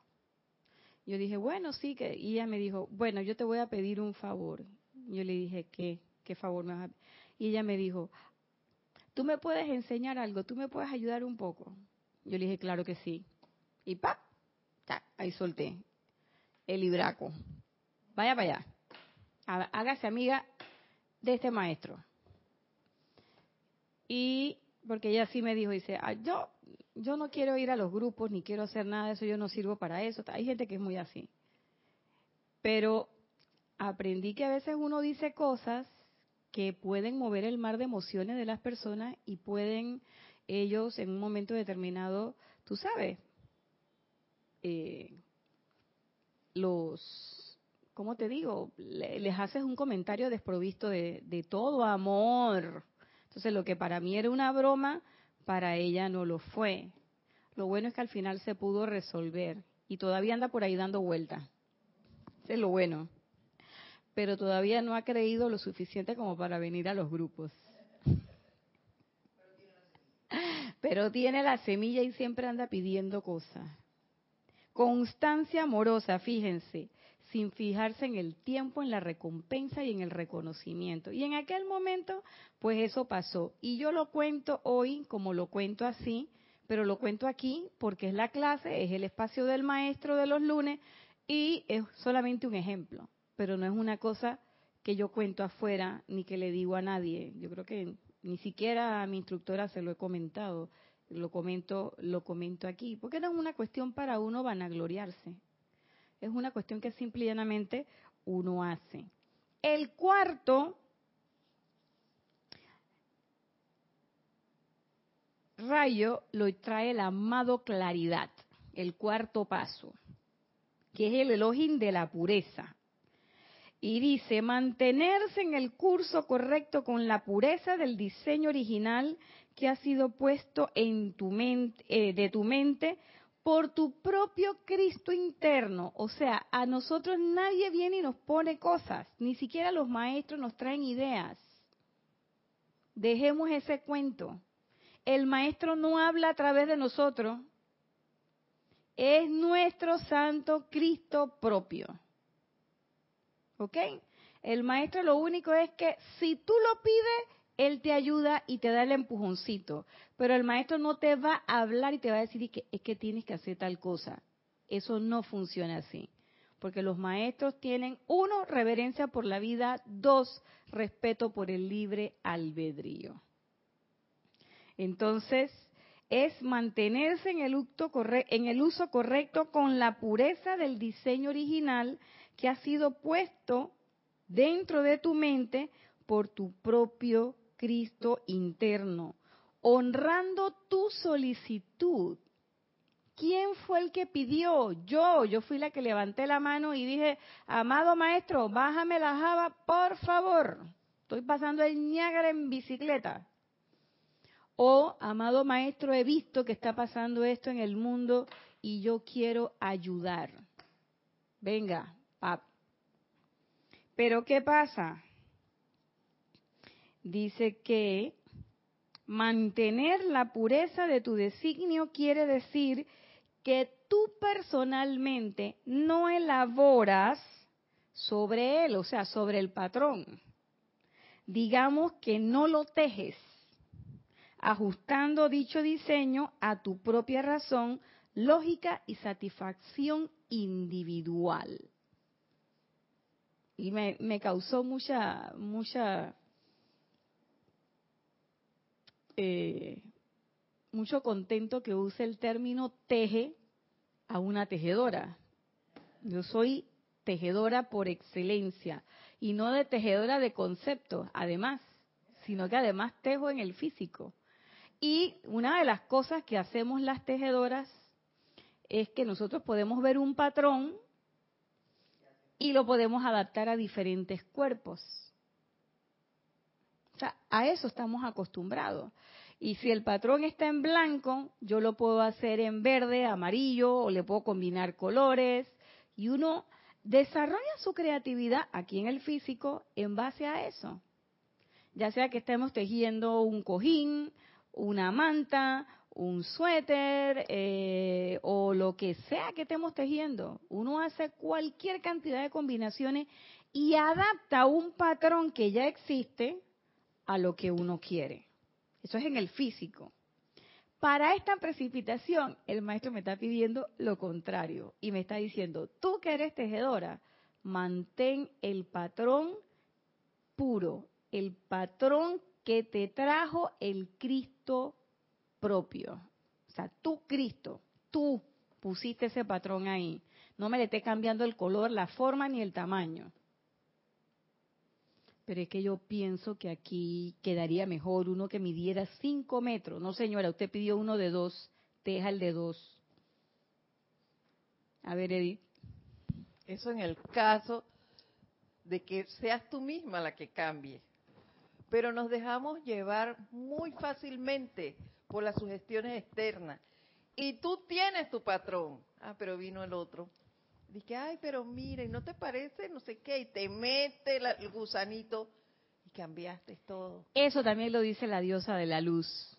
Yo dije, bueno, sí, que... Y ella me dijo, bueno, yo te voy a pedir un favor. Yo le dije, ¿qué? ¿Qué favor me vas a Y ella me dijo, tú me puedes enseñar algo, tú me puedes ayudar un poco. Yo le dije, claro que sí. Y ¡pap! ahí solté el libraco. Vaya para allá. Hágase amiga de este maestro. Y porque ella sí me dijo, dice, ah, yo, yo no quiero ir a los grupos, ni quiero hacer nada de eso, yo no sirvo para eso. Hay gente que es muy así. Pero aprendí que a veces uno dice cosas que pueden mover el mar de emociones de las personas y pueden ellos en un momento determinado, tú sabes, eh, los, ¿cómo te digo? les haces un comentario desprovisto de, de todo amor. Entonces lo que para mí era una broma, para ella no lo fue. Lo bueno es que al final se pudo resolver y todavía anda por ahí dando vueltas. es lo bueno. Pero todavía no ha creído lo suficiente como para venir a los grupos. Pero tiene la semilla y siempre anda pidiendo cosas. Constancia amorosa, fíjense, sin fijarse en el tiempo, en la recompensa y en el reconocimiento. Y en aquel momento, pues eso pasó. Y yo lo cuento hoy como lo cuento así, pero lo cuento aquí porque es la clase, es el espacio del maestro de los lunes y es solamente un ejemplo, pero no es una cosa que yo cuento afuera ni que le digo a nadie. Yo creo que ni siquiera a mi instructora se lo he comentado lo comento, lo comento aquí, porque no es una cuestión para uno vanagloriarse, es una cuestión que simplemente uno hace. El cuarto rayo lo trae el amado claridad, el cuarto paso, que es el elogio de la pureza. Y dice, mantenerse en el curso correcto con la pureza del diseño original que ha sido puesto en tu mente, eh, de tu mente por tu propio Cristo interno. O sea, a nosotros nadie viene y nos pone cosas, ni siquiera los maestros nos traen ideas. Dejemos ese cuento. El maestro no habla a través de nosotros, es nuestro santo Cristo propio. ¿Ok? El maestro lo único es que si tú lo pides, él te ayuda y te da el empujoncito, pero el maestro no te va a hablar y te va a decir que es que tienes que hacer tal cosa. Eso no funciona así, porque los maestros tienen, uno, reverencia por la vida, dos, respeto por el libre albedrío. Entonces, es mantenerse en el, en el uso correcto con la pureza del diseño original que ha sido puesto dentro de tu mente por tu propio Cristo interno, honrando tu solicitud. ¿Quién fue el que pidió? Yo, yo fui la que levanté la mano y dije, amado maestro, bájame la java, por favor. Estoy pasando el Niágara en bicicleta. O, amado maestro, he visto que está pasando esto en el mundo y yo quiero ayudar. Venga, pap. Pero ¿qué pasa? Dice que mantener la pureza de tu designio quiere decir que tú personalmente no elaboras sobre él, o sea, sobre el patrón. Digamos que no lo tejes, ajustando dicho diseño a tu propia razón, lógica y satisfacción individual. Y me, me causó mucha, mucha eh, mucho contento que use el término teje a una tejedora. Yo soy tejedora por excelencia y no de tejedora de conceptos, además, sino que además tejo en el físico. Y una de las cosas que hacemos las tejedoras es que nosotros podemos ver un patrón y lo podemos adaptar a diferentes cuerpos. O sea, a eso estamos acostumbrados. Y si el patrón está en blanco, yo lo puedo hacer en verde, amarillo, o le puedo combinar colores. Y uno desarrolla su creatividad aquí en el físico en base a eso. Ya sea que estemos tejiendo un cojín, una manta, un suéter eh, o lo que sea que estemos tejiendo. Uno hace cualquier cantidad de combinaciones y adapta un patrón que ya existe a lo que uno quiere. Eso es en el físico. Para esta precipitación, el maestro me está pidiendo lo contrario y me está diciendo, tú que eres tejedora, mantén el patrón puro, el patrón que te trajo el Cristo propio. O sea, tú Cristo, tú pusiste ese patrón ahí. No me le esté cambiando el color, la forma ni el tamaño. Pero es que yo pienso que aquí quedaría mejor uno que midiera 5 metros. No, señora, usted pidió uno de dos, deja el de dos. A ver, Edith. Eso en el caso de que seas tú misma la que cambie. Pero nos dejamos llevar muy fácilmente por las sugestiones externas. Y tú tienes tu patrón. Ah, pero vino el otro. Dije, ay, pero mire, ¿no te parece? No sé qué. Y te mete el gusanito y cambiaste todo. Eso también lo dice la diosa de la luz.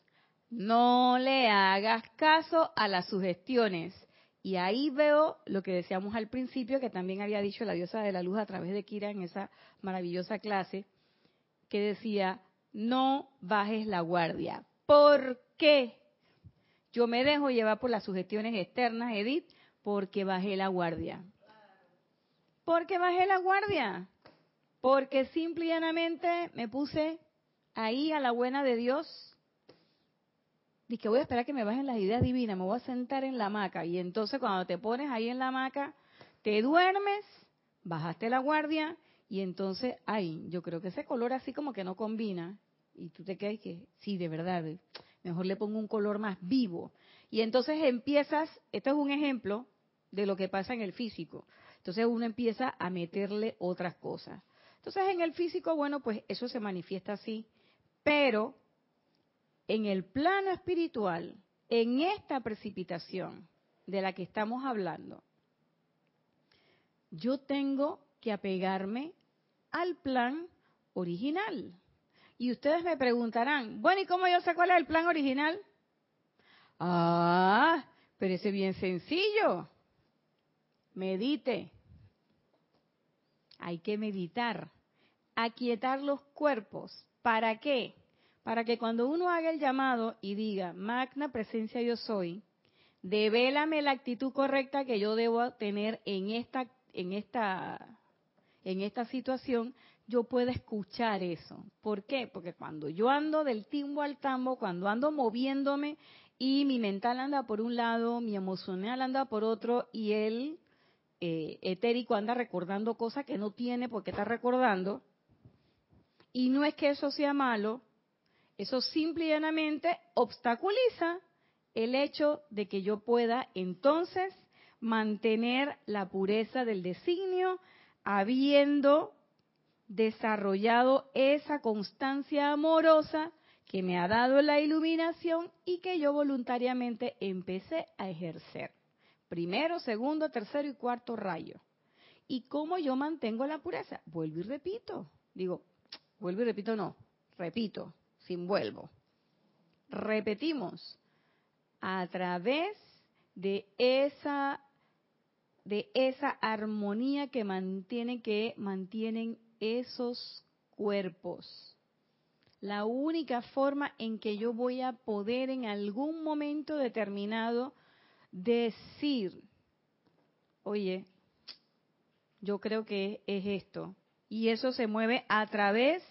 No le hagas caso a las sugestiones. Y ahí veo lo que decíamos al principio, que también había dicho la diosa de la luz a través de Kira en esa maravillosa clase, que decía, no bajes la guardia. ¿Por qué? Yo me dejo llevar por las sugestiones externas, Edith, porque bajé la guardia. Porque bajé la guardia. Porque simple y llanamente me puse ahí a la buena de Dios. Dije, voy a esperar que me bajen las ideas divinas, me voy a sentar en la hamaca. Y entonces cuando te pones ahí en la hamaca, te duermes, bajaste la guardia y entonces, ay, yo creo que ese color así como que no combina. Y tú te quedas que, sí, de verdad, mejor le pongo un color más vivo. Y entonces empiezas, esto es un ejemplo, de lo que pasa en el físico. Entonces uno empieza a meterle otras cosas. Entonces en el físico, bueno, pues eso se manifiesta así, pero en el plano espiritual, en esta precipitación de la que estamos hablando, yo tengo que apegarme al plan original. Y ustedes me preguntarán, bueno, ¿y cómo yo sé cuál es el plan original? Ah, pero ese es bien sencillo. Medite. Hay que meditar. Aquietar los cuerpos. ¿Para qué? Para que cuando uno haga el llamado y diga, magna presencia yo soy, devélame la actitud correcta que yo debo tener en esta, en esta, en esta situación, yo pueda escuchar eso. ¿Por qué? Porque cuando yo ando del timbo al tambo, cuando ando moviéndome y mi mental anda por un lado, mi emocional anda por otro y el eh, etérico anda recordando cosas que no tiene porque está recordando. Y no es que eso sea malo, eso simple y llanamente obstaculiza el hecho de que yo pueda entonces mantener la pureza del designio habiendo desarrollado esa constancia amorosa que me ha dado la iluminación y que yo voluntariamente empecé a ejercer primero, segundo, tercero y cuarto rayo. ¿Y cómo yo mantengo la pureza? Vuelvo y repito. Digo, vuelvo y repito, no, repito, sin vuelvo. Repetimos a través de esa de esa armonía que mantienen que mantienen esos cuerpos. La única forma en que yo voy a poder en algún momento determinado decir, oye, yo creo que es esto. Y eso se mueve a través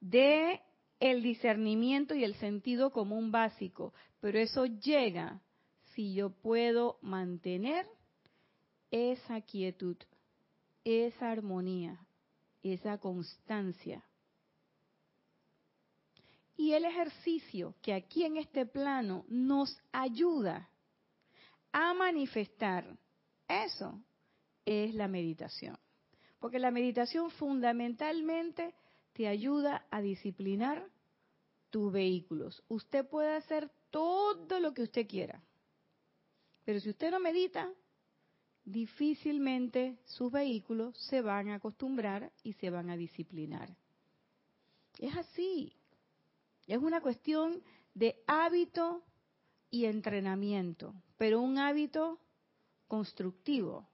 de el discernimiento y el sentido común básico, pero eso llega si yo puedo mantener esa quietud, esa armonía, esa constancia. Y el ejercicio que aquí en este plano nos ayuda a manifestar. Eso es la meditación. Porque la meditación fundamentalmente te ayuda a disciplinar tus vehículos. Usted puede hacer todo lo que usted quiera. Pero si usted no medita, difícilmente sus vehículos se van a acostumbrar y se van a disciplinar. Es así. Es una cuestión de hábito y entrenamiento, pero un hábito constructivo,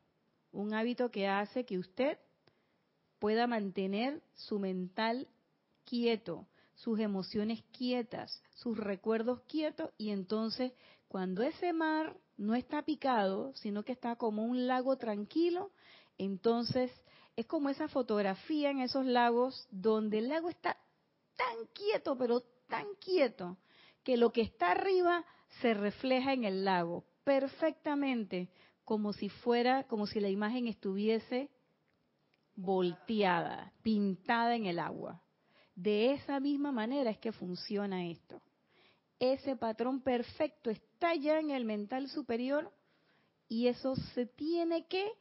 un hábito que hace que usted pueda mantener su mental quieto, sus emociones quietas, sus recuerdos quietos y entonces cuando ese mar no está picado, sino que está como un lago tranquilo, entonces es como esa fotografía en esos lagos donde el lago está tan quieto, pero tan quieto, que lo que está arriba se refleja en el lago perfectamente, como si fuera, como si la imagen estuviese volteada, pintada en el agua. De esa misma manera es que funciona esto. Ese patrón perfecto está ya en el mental superior y eso se tiene que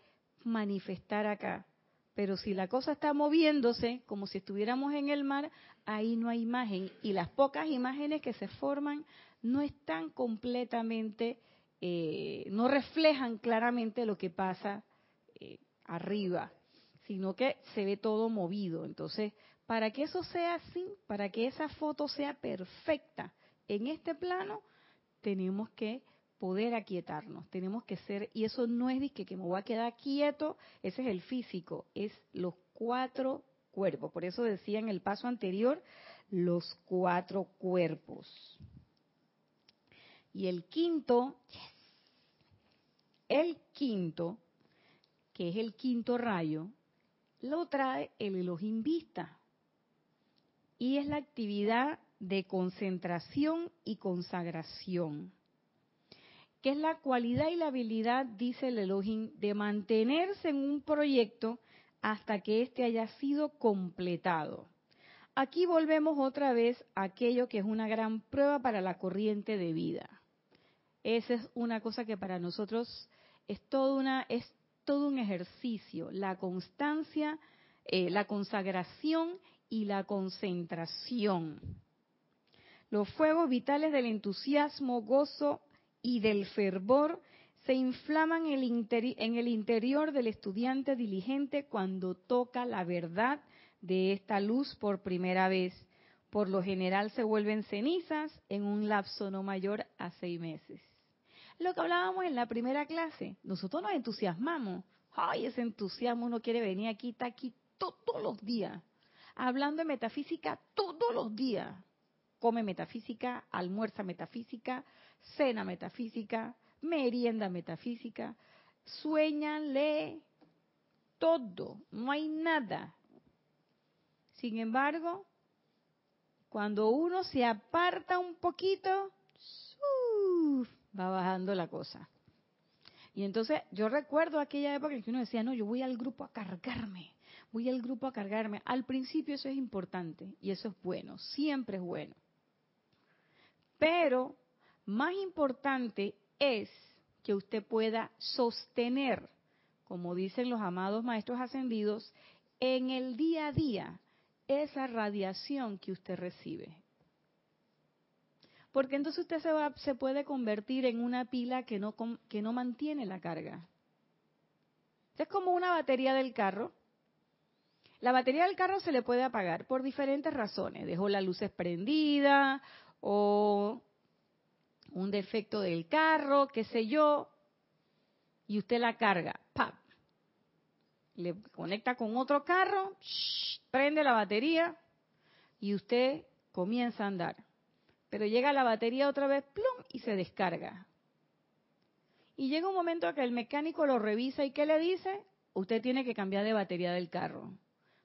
manifestar acá. Pero si la cosa está moviéndose como si estuviéramos en el mar, ahí no hay imagen. Y las pocas imágenes que se forman no están completamente, eh, no reflejan claramente lo que pasa eh, arriba, sino que se ve todo movido. Entonces, para que eso sea así, para que esa foto sea perfecta en este plano, tenemos que poder aquietarnos, tenemos que ser, y eso no es que me voy a quedar quieto, ese es el físico, es los cuatro cuerpos. Por eso decía en el paso anterior, los cuatro cuerpos. Y el quinto, el quinto, que es el quinto rayo, lo trae el Elohim Vista. Y es la actividad de concentración y consagración que es la cualidad y la habilidad, dice el Elohim, de mantenerse en un proyecto hasta que éste haya sido completado. Aquí volvemos otra vez a aquello que es una gran prueba para la corriente de vida. Esa es una cosa que para nosotros es todo, una, un ejercicio, la constancia, eh, la consagración y la concentración. Los fuegos vitales del entusiasmo, gozo y del fervor se inflaman en el, interior del estudiante diligente cuando toca la verdad de esta luz por primera vez. Por lo general se vuelven cenizas en un lapso no mayor a seis meses. Lo que hablábamos en la primera clase, nosotros nos entusiasmamos. Ay, ese entusiasmo uno quiere venir aquí, está aquí todos los días, hablando de metafísica todos los días. Come metafísica, almuerza metafísica, cena metafísica, merienda metafísica, sueña, lee, todo, no hay nada. Sin embargo, cuando uno se aparta un poquito, va bajando la cosa. Y entonces yo recuerdo aquella época en que uno decía, no, yo voy al grupo a cargarme, voy al grupo a cargarme. Al principio eso es importante y eso es bueno, siempre es bueno. Pero más importante es que usted pueda sostener, como dicen los amados maestros ascendidos, en el día a día esa radiación que usted recibe. Porque entonces usted se, va, se puede convertir en una pila que no, mantiene la carga. Es como una batería del carro. La batería del carro se le puede apagar por diferentes razones. Dejó las luces prendidas o un defecto del carro, qué sé yo, y usted la carga, ¡pap! Le conecta con otro carro, prende la batería y usted comienza a andar. Pero llega la batería otra vez, plum, y se descarga. Y llega un momento que el mecánico lo revisa y ¿qué le dice? Usted tiene que cambiar de batería del carro.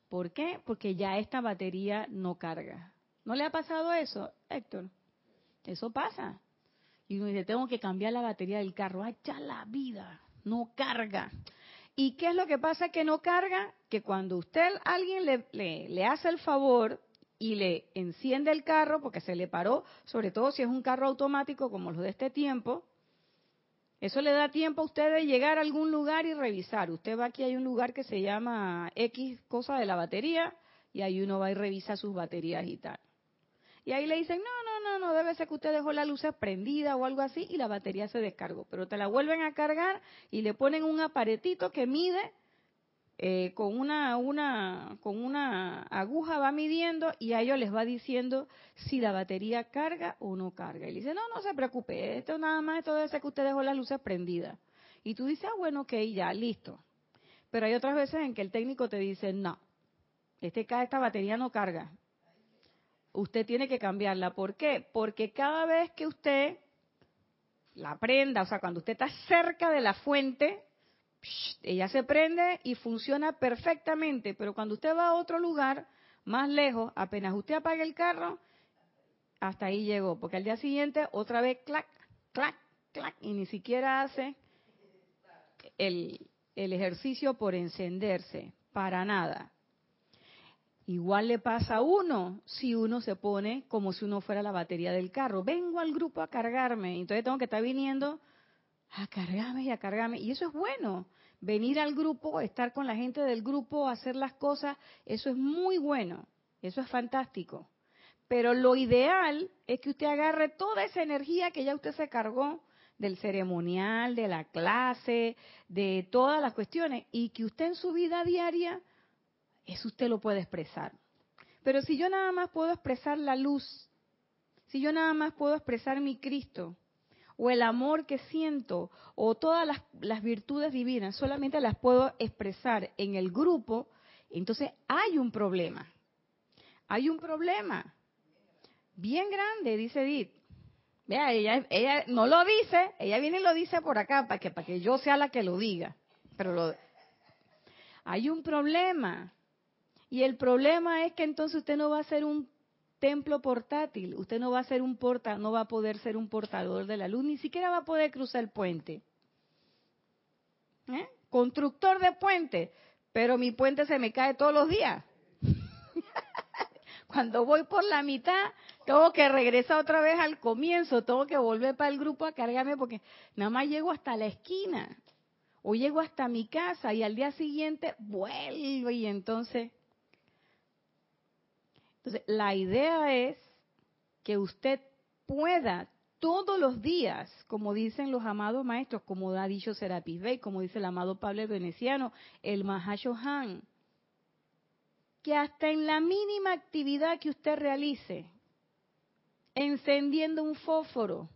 ¿Por qué? Porque ya esta batería no carga. ¿No le ha pasado eso, Héctor? Eso pasa. Y uno dice, tengo que cambiar la batería del carro. ¡Hacha la vida! No carga. ¿Y qué es lo que pasa que no carga? Que cuando usted, alguien le, le, hace el favor y le enciende el carro porque se le paró, sobre todo si es un carro automático como los de este tiempo, Eso le da tiempo a usted de llegar a algún lugar y revisar. Usted va aquí, hay un lugar que se llama X cosa de la batería, y ahí uno va y revisa sus baterías y tal. Y ahí le dicen, no, no, no, no, debe ser que usted dejó la luz prendida o algo así y la batería se descargó. Pero te la vuelven a cargar y le ponen un aparetito que mide eh, con una, una, con una aguja va midiendo y a ellos les va diciendo si la batería carga o no carga. Y le dice, no, no se preocupe, esto nada más, esto debe ser que usted dejó las luces prendidas. Y tú dices, ah, bueno, ok, ya, listo. Pero hay otras veces en que el técnico te dice, no, este, esta batería no carga. Usted tiene que cambiarla. ¿Por qué? Porque cada vez que usted la prenda, o sea, cuando usted está cerca de la fuente, ella se prende y funciona perfectamente, pero cuando usted va a otro lugar, más lejos, apenas usted apaga el carro, hasta ahí llegó, porque al día siguiente otra vez clac, clac, clac, y ni siquiera hace el, el ejercicio por encenderse, para nada. Igual le pasa a uno si uno se pone como si uno fuera la batería del carro. Vengo al grupo a cargarme, entonces tengo que estar viniendo a cargarme y a cargarme. Y eso es bueno. Venir al grupo, estar con la gente del grupo, hacer las cosas, eso es muy bueno. Eso es fantástico. Pero lo ideal es que usted agarre toda esa energía que ya usted se cargó del ceremonial, de la clase, de todas las cuestiones, y que usted en su vida diaria, eso usted lo puede expresar. Pero si yo nada más puedo expresar la luz, si yo nada más puedo expresar mi Cristo, o el amor que siento o todas las, virtudes divinas solamente las puedo expresar en el grupo, entonces hay un problema. Hay un problema bien grande, dice Edith. Vea, ella, ella no lo dice, ella viene y lo dice por acá para que, para que yo sea la que lo diga. Pero lo, hay un problema. Y el problema es que entonces usted no va a ser un templo portátil. Usted no va a ser un porta, no va a poder ser un portador de la luz, ni siquiera va a poder cruzar el puente. ¿Eh? Constructor de puente, pero mi puente se me cae todos los días. Cuando voy por la mitad, tengo que regresar otra vez al comienzo, tengo que volver para el grupo a cargarme porque nada más llego hasta la esquina o llego hasta mi casa y al día siguiente vuelvo y entonces entonces, la idea es que usted pueda todos los días, como dicen los amados maestros, como ha dicho Serapis Bey, como dice el amado Pablo el Veneciano, el Mahashohan, que hasta en la mínima actividad que usted realice, encendiendo un fósforo,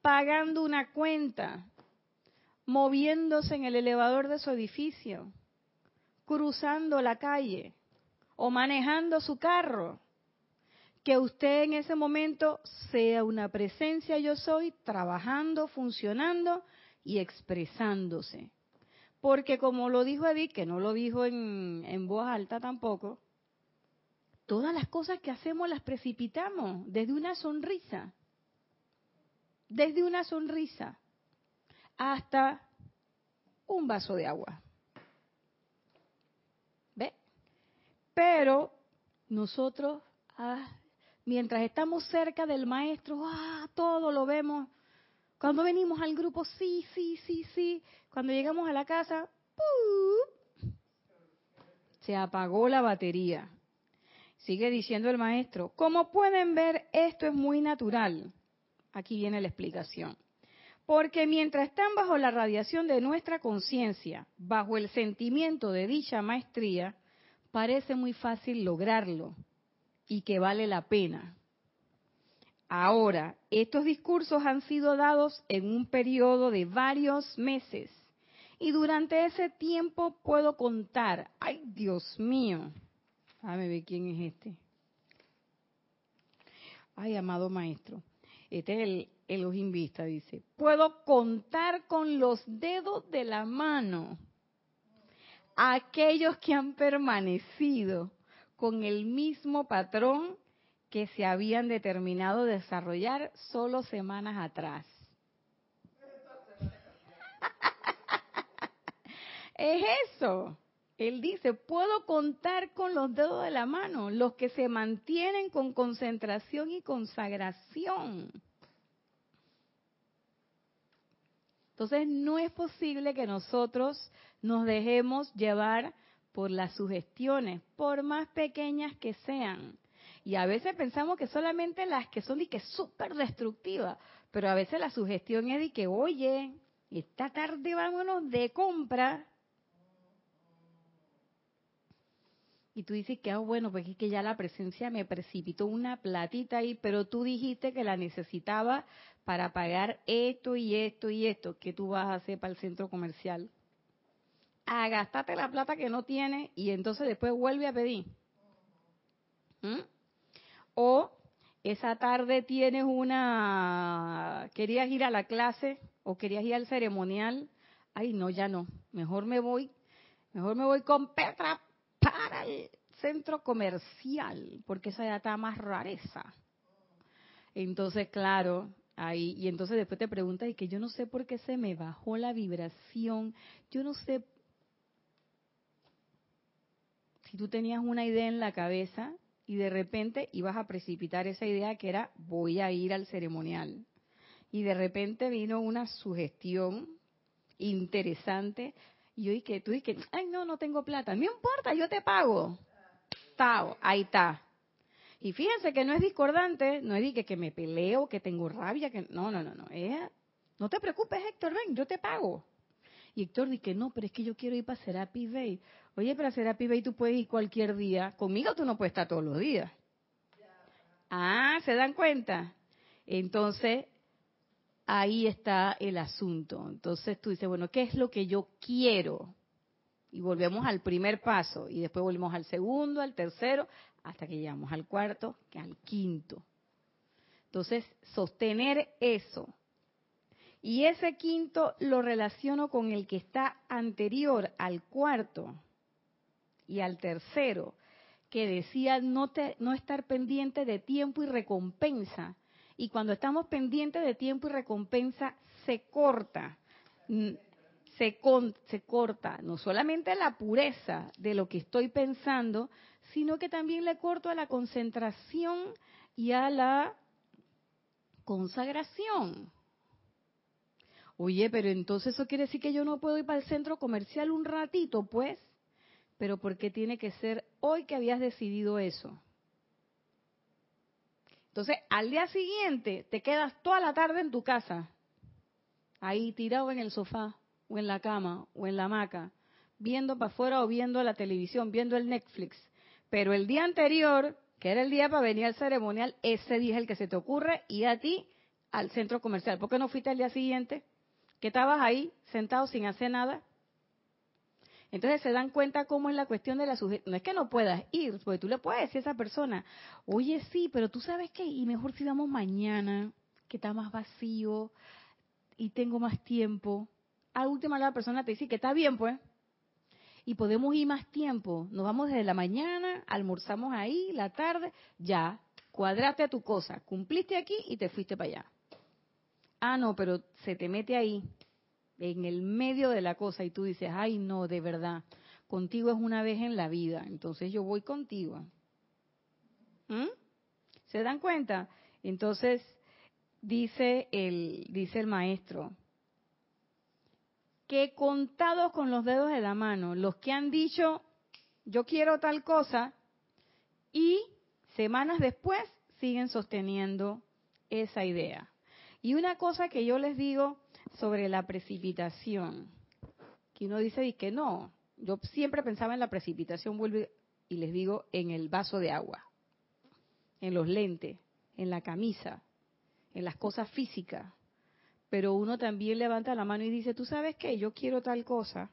pagando una cuenta, moviéndose en el elevador de su edificio, cruzando la calle, o manejando su carro, que usted en ese momento sea una presencia yo soy, trabajando, funcionando y expresándose. Porque como lo dijo Edith, que no lo dijo en, en voz alta tampoco, todas las cosas que hacemos las precipitamos desde una sonrisa, desde una sonrisa hasta un vaso de agua. Pero nosotros, ah, mientras estamos cerca del maestro, ah, todo lo vemos. Cuando venimos al grupo, sí, sí, sí, sí. Cuando llegamos a la casa, se apagó la batería. Sigue diciendo el maestro, como pueden ver, esto es muy natural. Aquí viene la explicación. Porque mientras están bajo la radiación de nuestra conciencia, bajo el sentimiento de dicha maestría, parece muy fácil lograrlo y que vale la pena. Ahora, estos discursos han sido dados en un periodo de varios meses y durante ese tiempo puedo contar, ay Dios mío, déjame ver quién es este. Ay, amado maestro, este es el Elohim Vista, dice, puedo contar con los dedos de la mano aquellos que han permanecido con el mismo patrón que se habían determinado desarrollar solo semanas atrás. es eso. Él dice, puedo contar con los dedos de la mano, los que se mantienen con concentración y consagración. Entonces no es posible que nosotros nos dejemos llevar por las sugestiones, por más pequeñas que sean. Y a veces pensamos que solamente las que son de que súper destructivas, pero a veces la sugestión es de que, oye, esta tarde vámonos de compra. Y tú dices que, ah, bueno, pues es que ya la presencia me precipitó una platita ahí, pero tú dijiste que la necesitaba para pagar esto y esto y esto. ¿Qué tú vas a hacer para el centro comercial? a gastarte la plata que no tiene y entonces después vuelve a pedir. ¿Mm? O esa tarde tienes una, querías ir a la clase o querías ir al ceremonial, ay no, ya no, mejor me voy, mejor me voy con Petra el centro comercial, porque esa ya está más rareza. Entonces, claro, ahí, y entonces después te preguntas, y que yo no sé por qué se me bajó la vibración, yo no sé si tú tenías una idea en la cabeza y de repente ibas a precipitar esa idea que era voy a ir al ceremonial. Y de repente vino una sugestión interesante y yo dije, tú dije, ay no, no tengo plata, no importa, yo te pago. Tao, ahí está. Y fíjense que no es discordante, no es que, que me peleo, que tengo rabia, que no, no, no, no, no te preocupes Héctor, ven, yo te pago. Y Héctor dice, no, pero es que yo quiero ir para Serapi Bay. Oye, para Serapi Bay tú puedes ir cualquier día. Conmigo tú no puedes estar todos los días. Ah, ¿se dan cuenta? Entonces, ahí está el asunto. Entonces tú dices, bueno, ¿qué es lo que yo quiero? Y volvemos al primer paso. Y después volvemos al segundo, al tercero, hasta que llegamos al cuarto, que al quinto. Entonces, sostener eso y ese quinto lo relaciono con el que está anterior al cuarto y al tercero, que decía no, no estar pendiente de tiempo y recompensa. Y cuando estamos pendientes de tiempo y recompensa, se corta. Se, corta no solamente la pureza de lo que estoy pensando, sino que también le corto a la concentración y a la consagración. Oye, pero entonces eso quiere decir que yo no puedo ir para el centro comercial un ratito, pues. Pero ¿por qué tiene que ser hoy que habías decidido eso? Entonces, al día siguiente te quedas toda la tarde en tu casa, ahí tirado en el sofá, o en la cama, o en la hamaca, viendo para afuera o viendo la televisión, viendo el Netflix. Pero el día anterior, que era el día para venir al ceremonial, ese día es el que se te ocurre ir a ti al centro comercial. ¿Por qué no fuiste al día siguiente? que estabas ahí sentado sin hacer nada. Entonces se dan cuenta cómo es la cuestión de la sugestión. No es que no puedas ir, porque tú le puedes decir a esa persona, oye, sí, pero tú sabes qué, y mejor si vamos mañana, que está más vacío y tengo más tiempo. A última la persona te dice que está bien, pues. Y podemos ir más tiempo. Nos vamos desde la mañana, almorzamos ahí, la tarde, ya, cuadraste a tu cosa, cumpliste aquí y te fuiste para allá. Ah, no, pero se te mete ahí, en el medio de la cosa, y tú dices, ay, no, de verdad, contigo es una vez en la vida, entonces yo voy contigo. ¿Mm? ¿Se dan cuenta? Entonces, dice el, dice el maestro, que contados con los dedos de la mano, los que han dicho, yo quiero tal cosa, y semanas después siguen sosteniendo esa idea. Y una cosa que yo les digo sobre la precipitación, que uno dice que no, yo siempre pensaba en la precipitación, vuelvo y les digo en el vaso de agua, en los lentes, en la camisa, en las cosas físicas. Pero uno también levanta la mano y dice, ¿tú sabes qué? Yo quiero tal cosa.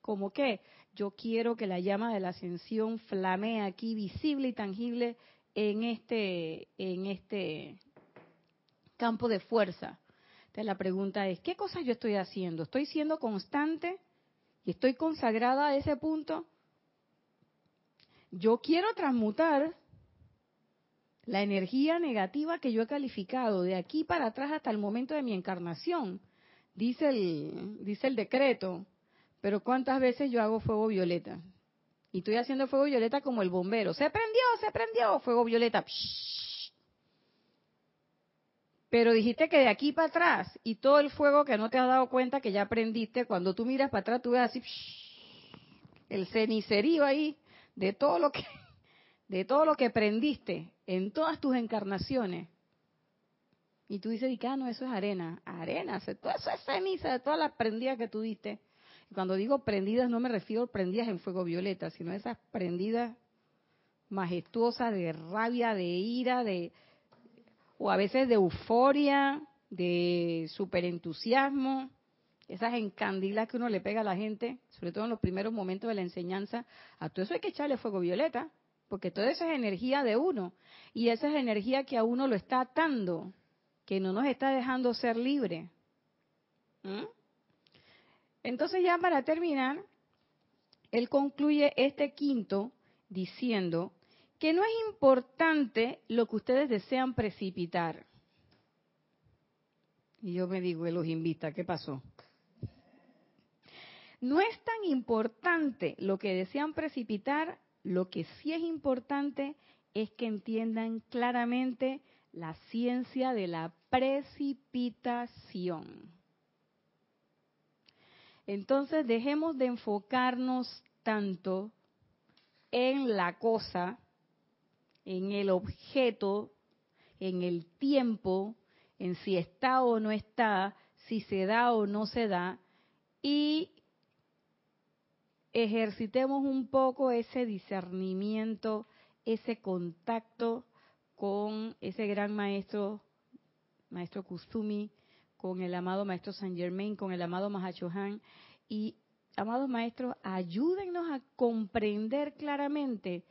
¿Cómo qué? Yo quiero que la llama de la ascensión flamee aquí visible y tangible en este, en este campo de fuerza. La pregunta es, ¿qué cosas yo estoy haciendo? ¿Estoy siendo constante y estoy consagrada a ese punto? Yo quiero transmutar la energía negativa que yo he calificado de aquí para atrás hasta el momento de mi encarnación, dice el, dice el decreto. Pero ¿cuántas veces yo hago fuego violeta? Y estoy haciendo fuego violeta como el bombero. Se prendió, se prendió, fuego violeta Pero dijiste que de aquí para atrás y todo el fuego que no te has dado cuenta que ya aprendiste, cuando tú miras para atrás tú ves así el cenicerío ahí de todo lo que de todo lo que prendiste en todas tus encarnaciones. Y tú dices, ah, no, eso es arena. Arena, todo eso es ceniza de todas las prendidas que tuviste. Y cuando digo prendidas no me refiero a prendidas en fuego violeta, sino esas prendidas majestuosas de rabia, de ira, de o a veces de euforia, de superentusiasmo, esas encandilas que uno le pega a la gente, sobre todo en los primeros momentos de la enseñanza, a todo eso hay que echarle fuego violeta, porque toda esa es energía de uno, y esa es energía que a uno lo está atando, que no nos está dejando ser libre. ¿Mm? Entonces ya para terminar, él concluye este quinto diciendo que no es importante lo que ustedes desean precipitar. Y yo me digo, los invita, ¿qué pasó? No es tan importante lo que desean precipitar, lo que sí es importante es que entiendan claramente la ciencia de la precipitación. Entonces dejemos de enfocarnos tanto en la cosa, en el objeto, en el tiempo, en si está o no está, si se da o no se da, y ejercitemos un poco ese discernimiento, ese contacto con ese gran maestro, maestro Kusumi, con el amado maestro Saint Germain, con el amado Mahachohan, y amados maestros, ayúdennos a comprender claramente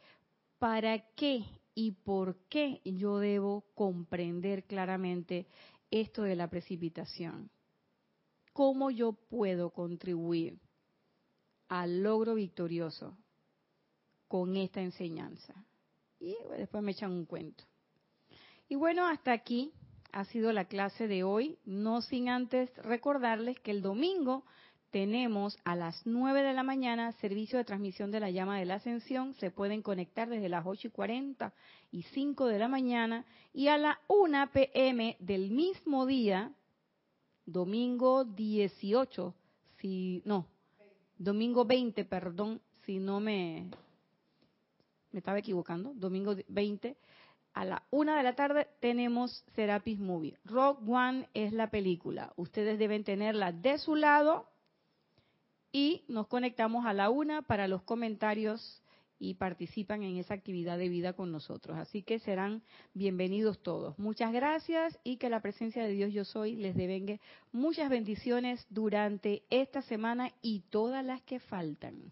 para qué y por qué yo debo comprender claramente esto de la precipitación. ¿Cómo yo puedo contribuir al logro victorioso con esta enseñanza? Y después me echan un cuento. Y bueno, hasta aquí ha sido la clase de hoy, no sin antes recordarles que el domingo tenemos a las 9 de la mañana servicio de transmisión de la llama de la ascensión. Se pueden conectar desde las 8 y 40 y 5 de la mañana. Y a la 1 pm del mismo día, domingo 18, si no, domingo 20, perdón, si no me, me estaba equivocando, domingo 20, a la 1 de la tarde tenemos Serapis Movie. Rock One es la película. Ustedes deben tenerla de su lado y nos conectamos a la una para los comentarios y participan en esa actividad de vida con nosotros. Así que serán bienvenidos todos. Muchas gracias y que la presencia de Dios yo soy les devengue muchas bendiciones durante esta semana y todas las que faltan.